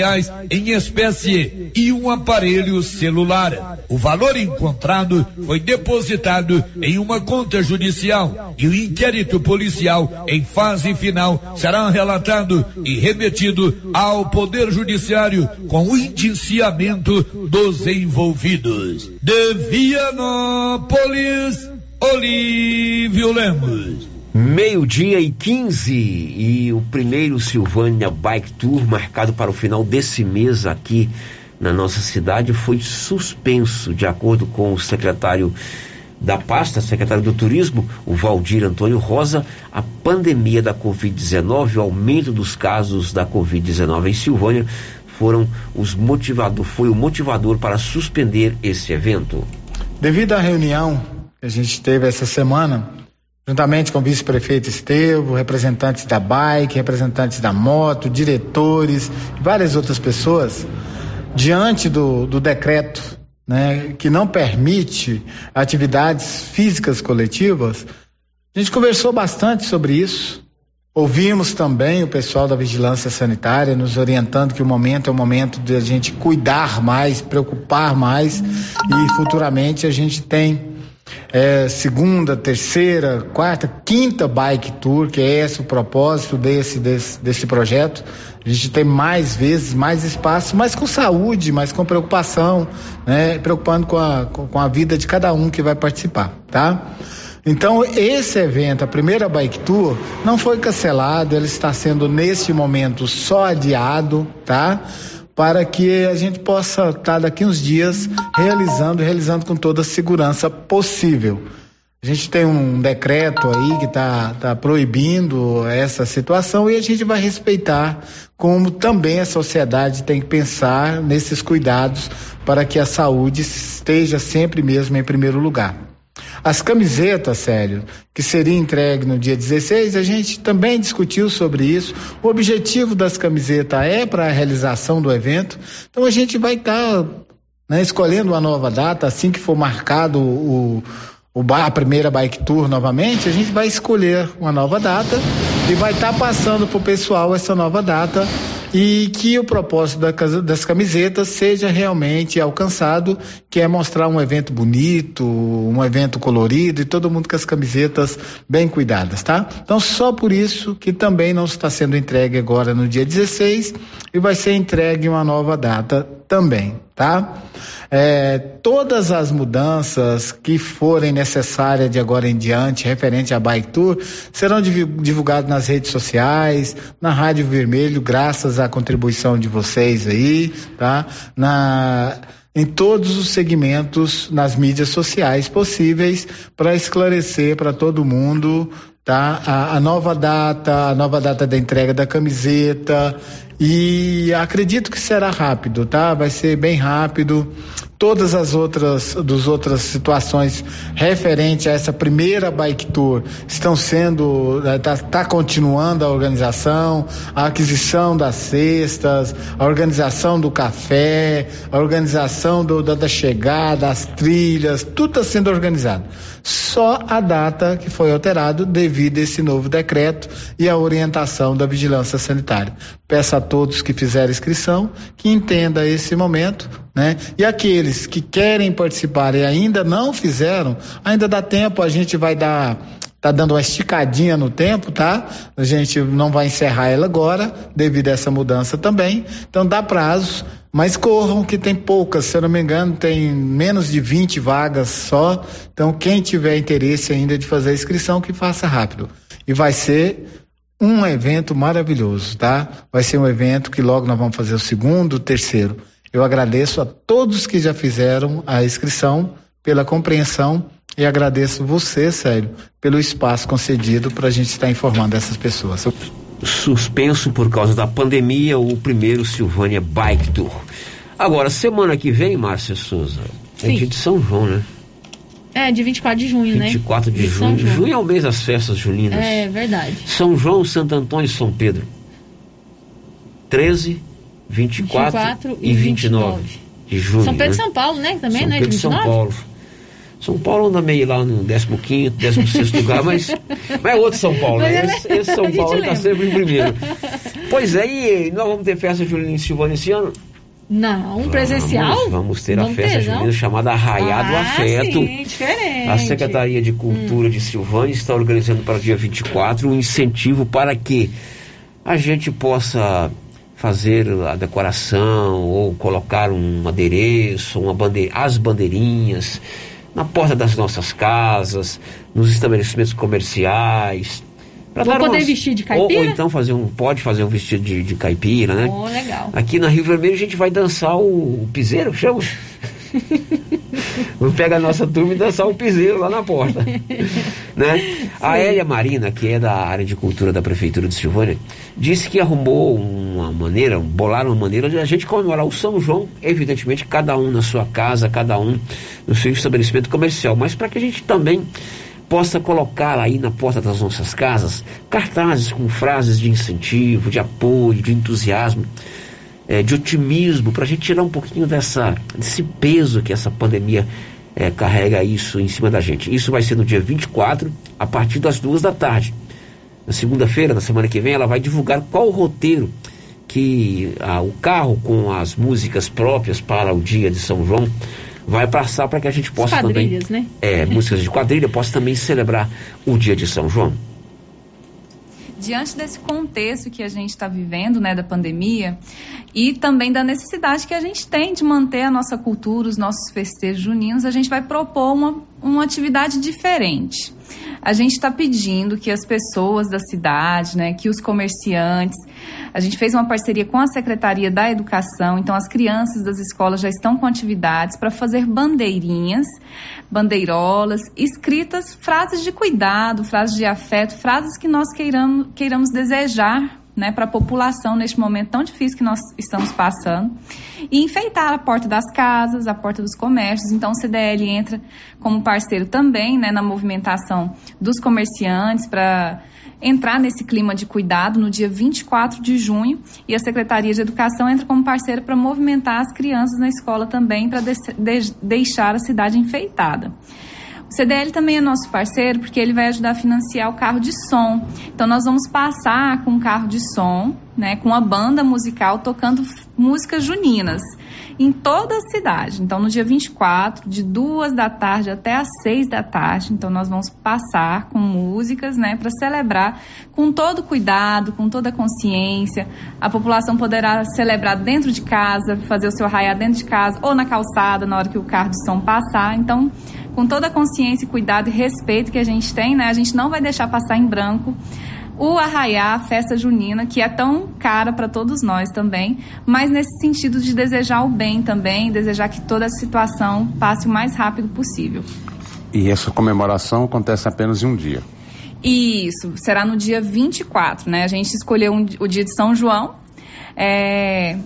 em espécie e um aparelho celular. O valor encontrado foi depositado em uma conta judicial e o inquérito policial em fase final será relatado e remetido ao Poder Judiciário com o indiciamento dos envolvidos. De Vianópolis, Olívio Lemos. Meio-dia e 15 e o primeiro Silvânia Bike Tour marcado para o final desse mês aqui na nossa cidade foi suspenso, de acordo com o secretário da pasta, secretário do Turismo, o Valdir Antônio Rosa, a pandemia da Covid-19, o aumento dos casos da Covid-19 em Silvânia foram os motivador, foi o motivador para suspender esse evento. Devido à reunião que a gente teve essa semana, juntamente com o vice-prefeito Estevo, representantes da bike, representantes da moto, diretores várias outras pessoas, diante do, do decreto né, que não permite atividades físicas coletivas, a gente conversou bastante sobre isso. Ouvimos também o pessoal da vigilância sanitária nos orientando que o momento é o momento de a gente cuidar mais, preocupar mais e futuramente a gente tem é, segunda, terceira, quarta, quinta bike tour, que é esse o propósito desse, desse, desse projeto. A gente tem mais vezes, mais espaço, mas com saúde, mas com preocupação, né? Preocupando com a, com a vida de cada um que vai participar, tá? Então, esse evento, a primeira Bike Tour, não foi cancelado, ele está sendo neste momento só adiado, tá? Para que a gente possa estar daqui uns dias realizando, realizando com toda a segurança possível. A gente tem um decreto aí que está tá proibindo essa situação e a gente vai respeitar, como também a sociedade tem que pensar nesses cuidados para que a saúde esteja sempre mesmo em primeiro lugar. As camisetas, Célio, que seria entregue no dia 16, a gente também discutiu sobre isso. O objetivo das camisetas é para a realização do evento. Então a gente vai estar tá, né, escolhendo uma nova data, assim que for marcado o, o, a primeira bike tour novamente, a gente vai escolher uma nova data e vai estar tá passando para o pessoal essa nova data e que o propósito das camisetas seja realmente alcançado, que é mostrar um evento bonito, um evento colorido e todo mundo com as camisetas bem cuidadas, tá? Então só por isso que também não está sendo entregue agora no dia 16 e vai ser entregue uma nova data também, tá? É, todas as mudanças que forem necessárias de agora em diante, referente à Bike Tour, serão divulgadas nas redes sociais, na Rádio Vermelho, graças à contribuição de vocês aí, tá? Na em todos os segmentos nas mídias sociais possíveis para esclarecer para todo mundo tá? A, a, nova data, a nova data da entrega da camiseta e acredito que será rápido, tá? Vai ser bem rápido. Todas as outras, dos outras situações referente a essa primeira bike tour estão sendo, está tá continuando a organização, a aquisição das cestas, a organização do café, a organização do, da, da chegada, as trilhas, tudo está sendo organizado. Só a data que foi alterado devido a esse novo decreto e a orientação da vigilância sanitária. Peço a todos que fizeram inscrição que entenda esse momento, né? E aqueles que querem participar e ainda não fizeram, ainda dá tempo, a gente vai dar tá dando uma esticadinha no tempo, tá? A gente não vai encerrar ela agora, devido a essa mudança também. Então dá prazo, mas corram que tem poucas, se eu não me engano, tem menos de 20 vagas só. Então quem tiver interesse ainda de fazer a inscrição, que faça rápido. E vai ser um evento maravilhoso, tá? Vai ser um evento que logo nós vamos fazer o segundo, o terceiro. Eu agradeço a todos que já fizeram a inscrição pela compreensão e agradeço você, Sérgio, pelo espaço concedido para a gente estar informando essas pessoas. suspenso por causa da pandemia o primeiro Silvânia Bike Tour. Agora, semana que vem, Márcia Souza, é dia de São João, né? É, de 24 de junho, né? 24 de, São junho. João. Junho é o mês das festas juninas. É verdade. São João, Santo Antônio e São Pedro. 13, 24, 24 e 29 de junho. São Pedro e né? São Paulo, né? Também, São né? Pedro de e São 29? Paulo. São Paulo anda meio lá no 15º, 16º lugar, mas, mas é outro São Paulo, né? É- Esse, esse São Paulo está sempre em primeiro. Pois é, e nós vamos ter festa junina em Silvânia esse ano? Não, um presencial? Vamos, ter Vamos a festa ter, junina chamada Arraiá do Ah, Afeto. sim, diferente. A Secretaria de Cultura de Silvânia está organizando para o dia 24 um incentivo para que a gente possa fazer a decoração ou colocar um adereço, uma bande as bandeirinhas na porta das nossas casas, nos estabelecimentos comerciais. Pra Vou poder umas- vestir de ou- caipira? Ou, então fazer um, pode fazer um vestido de, de caipira, né? Oh, legal. Aqui na Rio Vermelho a gente vai dançar o, o piseiro, chama? Vamos pegar a nossa turma e dançar o piseiro lá na porta. né? A Hélia Marina, que é da área de cultura da Prefeitura de Silvânia, disse que arrumou uma maneira, bolaram uma maneira de a gente comemorar o São João, evidentemente, cada um na sua casa, cada um no seu estabelecimento comercial, mas para que a gente também possa colocar aí na porta das nossas casas cartazes com frases de incentivo, de apoio, de entusiasmo, eh, de otimismo, para a gente tirar um pouquinho dessa, desse peso que essa pandemia eh, carrega isso em cima da gente. Isso vai ser no dia 24, a partir das duas da tarde. Na segunda-feira, na semana que vem, ela vai divulgar qual o roteiro que ah, o carro com as músicas próprias para o dia de São João vai passar para que a gente possa também quadrilhas, né? é, músicas de quadrilha, possa também celebrar o dia de São João. diante desse contexto que a gente está vivendo, né, da pandemia, e também da necessidade que a gente tem de manter a nossa cultura, os nossos festejos juninos, a gente vai propor uma, uma atividade diferente. A gente está pedindo que as pessoas da cidade, né, que os comerciantes, a gente fez uma parceria com a Secretaria da Educação, então as crianças das escolas já estão com atividades para fazer bandeirinhas, bandeirolas, escritas frases de cuidado, frases de afeto, frases que nós queiramos, queiramos desejar né, para a população neste momento tão difícil que nós estamos passando. E enfeitar a porta das casas, a porta dos comércios. Então, o CDL entra como parceiro também né, na movimentação dos comerciantes para entrar nesse clima de cuidado no dia 24 de junho. E a Secretaria de Educação entra como parceiro para movimentar as crianças na escola também para deixar a cidade enfeitada. O CDL também é nosso parceiro porque ele vai ajudar a financiar o carro de som. Então nós vamos passar com um carro de som, né, com a banda musical tocando músicas juninas em toda a cidade. Então no dia 24, de duas da tarde até às seis da tarde, então nós vamos passar com músicas, né, para celebrar com todo cuidado, com toda consciência. A população poderá celebrar dentro de casa, fazer o seu arraiá dentro de casa ou na calçada na hora que o carro de som passar. Então com toda a consciência, cuidado e respeito que a gente tem, né? A gente não vai deixar passar em branco o arraiá, a festa junina, que é tão cara para todos nós também, mas nesse sentido de desejar o bem também, desejar que toda a situação passe o mais rápido possível. E essa comemoração acontece apenas em um dia. Isso, será no dia 24, né? A gente escolheu um, o dia de São João. É,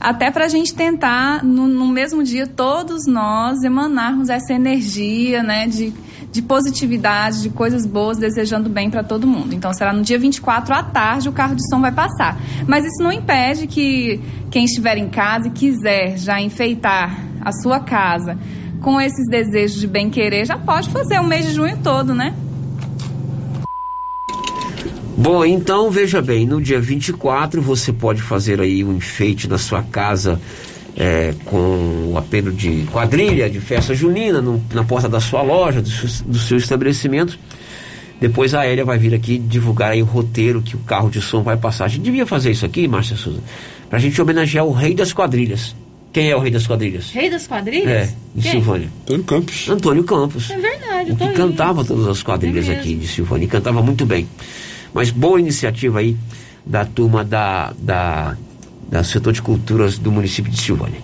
até para a gente tentar, no, no, mesmo dia, todos nós emanarmos essa energia, né, de, de positividade, de coisas boas, desejando bem para todo mundo. Então, será no dia 24 à tarde o carro de som vai passar. Mas isso não impede que quem estiver em casa e quiser já enfeitar a sua casa com esses desejos de bem-querer, já pode fazer o mês de junho todo, né? Bom, então veja bem, no dia 24 você pode fazer aí um enfeite na sua casa é, com o apelo de quadrilha, de festa junina, no, na porta da sua loja, do, do, seu estabelecimento. Depois a Aérea vai vir aqui divulgar aí o roteiro que o carro de som vai passar. A gente devia fazer isso aqui, Márcia Souza, pra gente homenagear o rei das quadrilhas. Quem é o rei das quadrilhas? Rei das quadrilhas? É, em Quem? Silvânia. Antônio Campos. Antônio Campos. É verdade, o que cantava todas as quadrilhas É aqui de Silvânia e cantava muito bem. Mas boa iniciativa aí da turma da, da, da setor de culturas do município de Silvânia.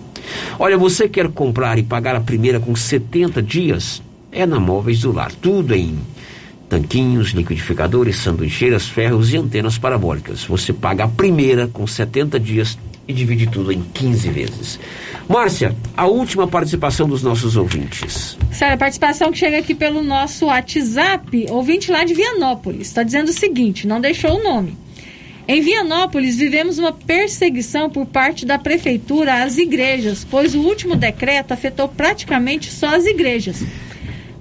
Olha, você quer comprar e pagar a primeira com 70 dias? É na Móveis do Lar. Tudo em tanquinhos, liquidificadores, sanduicheiras, ferros e antenas parabólicas. Você paga a primeira com 70 dias e divide tudo em 15 vezes. Márcia, a última participação dos nossos ouvintes. Sério, a participação que chega aqui pelo nosso WhatsApp, ouvinte lá de Vianópolis, está dizendo o seguinte, não deixou o nome. Em Vianópolis, vivemos uma perseguição por parte da prefeitura às igrejas, pois o último decreto afetou praticamente só as igrejas.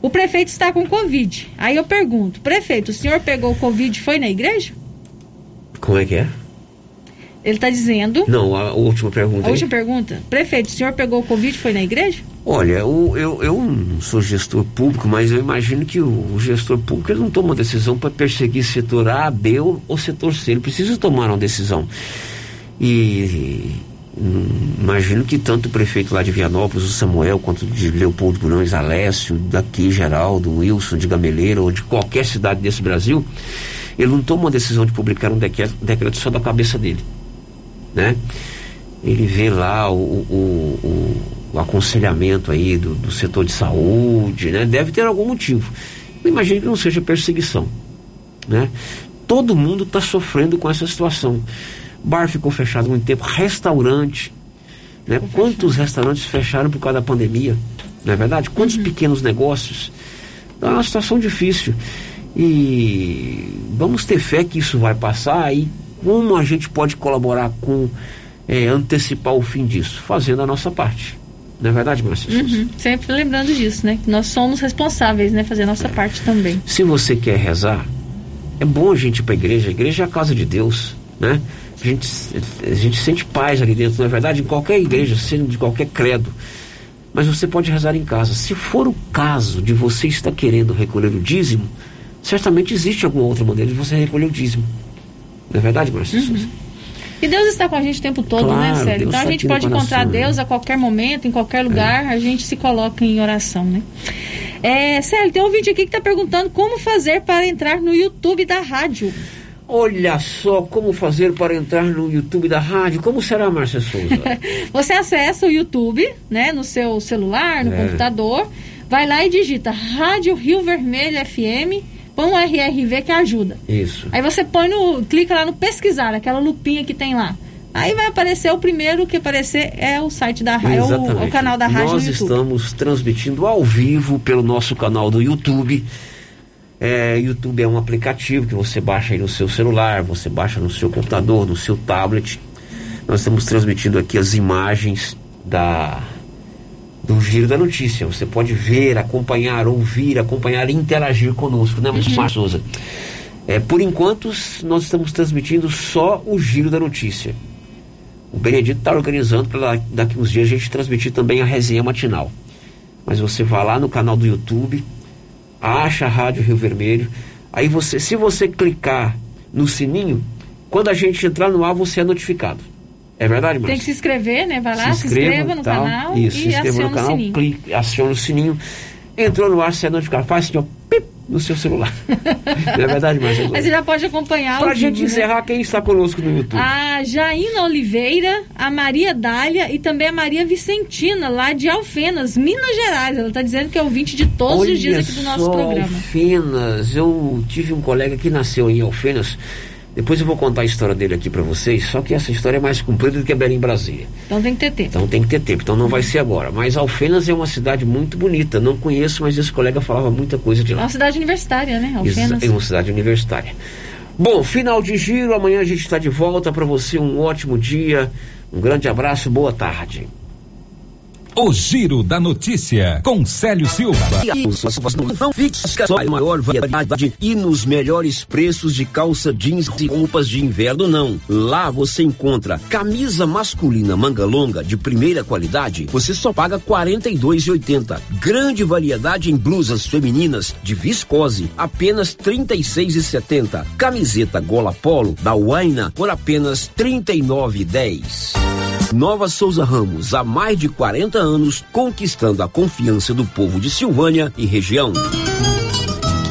O prefeito está com Covid. Aí eu pergunto, prefeito, o senhor pegou Covid e foi na igreja? Como é que é? Ele está dizendo. Não, a última pergunta. A aí. última pergunta. Prefeito, o senhor pegou Covid e foi na igreja? Olha, eu, eu, eu não sou gestor público, mas eu imagino que o, o gestor público ele não toma uma decisão para perseguir setor A, B ou, ou setor C. Ele precisa tomar uma decisão. E hum, imagino que tanto o prefeito lá de Vianópolis, o Samuel, quanto de Leopoldo Bulhões, Alessio, daqui, Geraldo, Wilson, de Gameleira, ou de qualquer cidade desse Brasil, ele não toma uma decisão de publicar um decreto, decreto só da cabeça dele. Né? Ele vê lá o, o, o, o aconselhamento aí do, do setor de saúde, né? Deve ter algum motivo. Eu imagino que não seja perseguição, né? Todo mundo está sofrendo com essa situação. Bar ficou fechado muito tempo, restaurante, né? Quantos restaurantes fecharam por causa da pandemia? Não é verdade? Quantos pequenos negócios? Então é uma situação difícil. E vamos ter fé que isso vai passar e como a gente pode colaborar com é, antecipar o fim disso? Fazendo a nossa parte. Não é verdade, Márcia? Uhum, Sempre lembrando disso, né? Que nós somos responsáveis, né? Fazer a nossa parte também. Se você quer rezar, é bom a gente ir para a igreja. A igreja é a casa de Deus, né? A gente, a gente sente paz ali dentro, não é verdade? Em qualquer igreja, sendo de qualquer credo. Mas você pode rezar em casa. Se for o caso de você estar querendo recolher o dízimo, certamente existe alguma outra maneira de você recolher o dízimo. Não é verdade, Márcia? Uhum. E Deus está com a gente o tempo todo, Claro, né, Célio? Então a gente pode encontrar né? Deus a qualquer momento, em qualquer lugar, a gente se coloca em oração, né? É, Célio, tem um vídeo aqui que está perguntando como fazer para entrar no YouTube da rádio. Olha só como fazer para entrar no YouTube da rádio. Como será, Márcia Souza? Você acessa o YouTube, né, no seu celular, no É. computador, vai lá e digita Rádio Rio Vermelho FM, põe um RRV que ajuda. Isso. Aí você põe no, clica lá no pesquisar, aquela lupinha que tem lá. Aí vai aparecer, o primeiro que aparecer é o site da rádio, é o, canal da rádio Nós estamos transmitindo ao vivo pelo nosso canal do YouTube. É, YouTube é um aplicativo que você baixa aí no seu celular, você baixa no seu computador, no seu tablet. Nós estamos transmitindo aqui as imagens da do giro da notícia. Você pode ver, acompanhar, ouvir, acompanhar e interagir conosco, né, Márcia Souza? É, por enquanto, nós estamos transmitindo só o giro da notícia. O Benedito está organizando para daqui uns dias a gente transmitir também a resenha matinal. Mas você vai lá no canal do YouTube, acha a Rádio Rio Vermelho, aí você, se você clicar no sininho, quando a gente entrar no ar, você é notificado. É verdade, Márcia? Tem que se inscrever, né? Vai lá, se inscreva, no tal. canal Isso, se e inscreva aciona no canal, o sininho. clique, aciona o sininho. Entrou no ar, você é notificado. Faz assim, ó, pip, no seu celular. Não é verdade, Márcia? Aí você já pode acompanhar Pra o gente vídeo, né? encerrar, quem está conosco no YouTube? A Jaina Oliveira, a Maria Dália e também a Maria Vicentina, lá de Alfenas, Minas Gerais. Ela está dizendo que é ouvinte de todos Olha os dias aqui do nosso só, programa. Alfenas, eu tive um colega que nasceu em Alfenas. Depois eu vou contar a história dele aqui pra vocês, só que essa história é mais comprida do que Belém Brasília. Então tem que ter tempo. Então tem que ter tempo, então não vai ser agora. Mas Alfenas é uma cidade muito bonita, não conheço, mas esse colega falava muita coisa de É lá. uma cidade universitária, né? Alfenas. É uma cidade universitária. Bom, final de giro, amanhã a gente está de volta para você, um ótimo dia, um grande abraço, boa tarde. O Giro da Notícia, com Célio Silva. Não fica só a maior variedade e nos melhores preços de calça jeans e roupas de inverno, não. Lá você encontra camisa masculina manga longa de primeira qualidade, você só paga R$ 42,80. Grande variedade em blusas femininas de viscose, apenas R$ 36,70. Camiseta gola polo da Waina por apenas R$ 39,10. Nova Souza Ramos, há mais de 40 anos, conquistando a confiança do povo de Silvânia e região.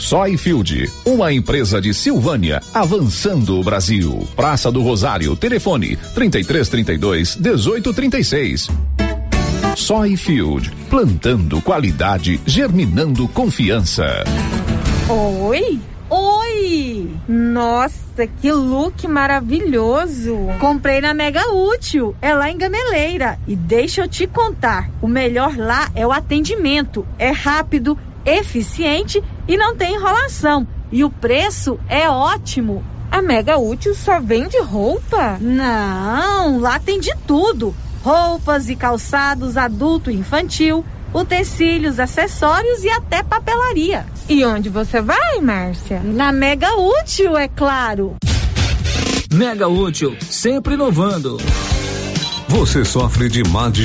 Soyfield, uma empresa de Silvânia, avançando o Brasil. Praça do Rosário, telefone 3332 1836. Soyfield, plantando qualidade, germinando confiança. Oi? Oi! Nossa, que look maravilhoso! Comprei na Mega Útil, é lá em Gameleira. E deixa eu te contar, o melhor lá é o atendimento. É rápido, eficiente e não tem enrolação. E o preço é ótimo. A Mega Útil só vende roupa? Não, lá tem de tudo: roupas e calçados adulto e infantil, utensílios, acessórios e até papelaria. E onde você vai, Márcia? Na Mega Útil, é claro. Mega Útil, sempre inovando. Você sofre de má digestão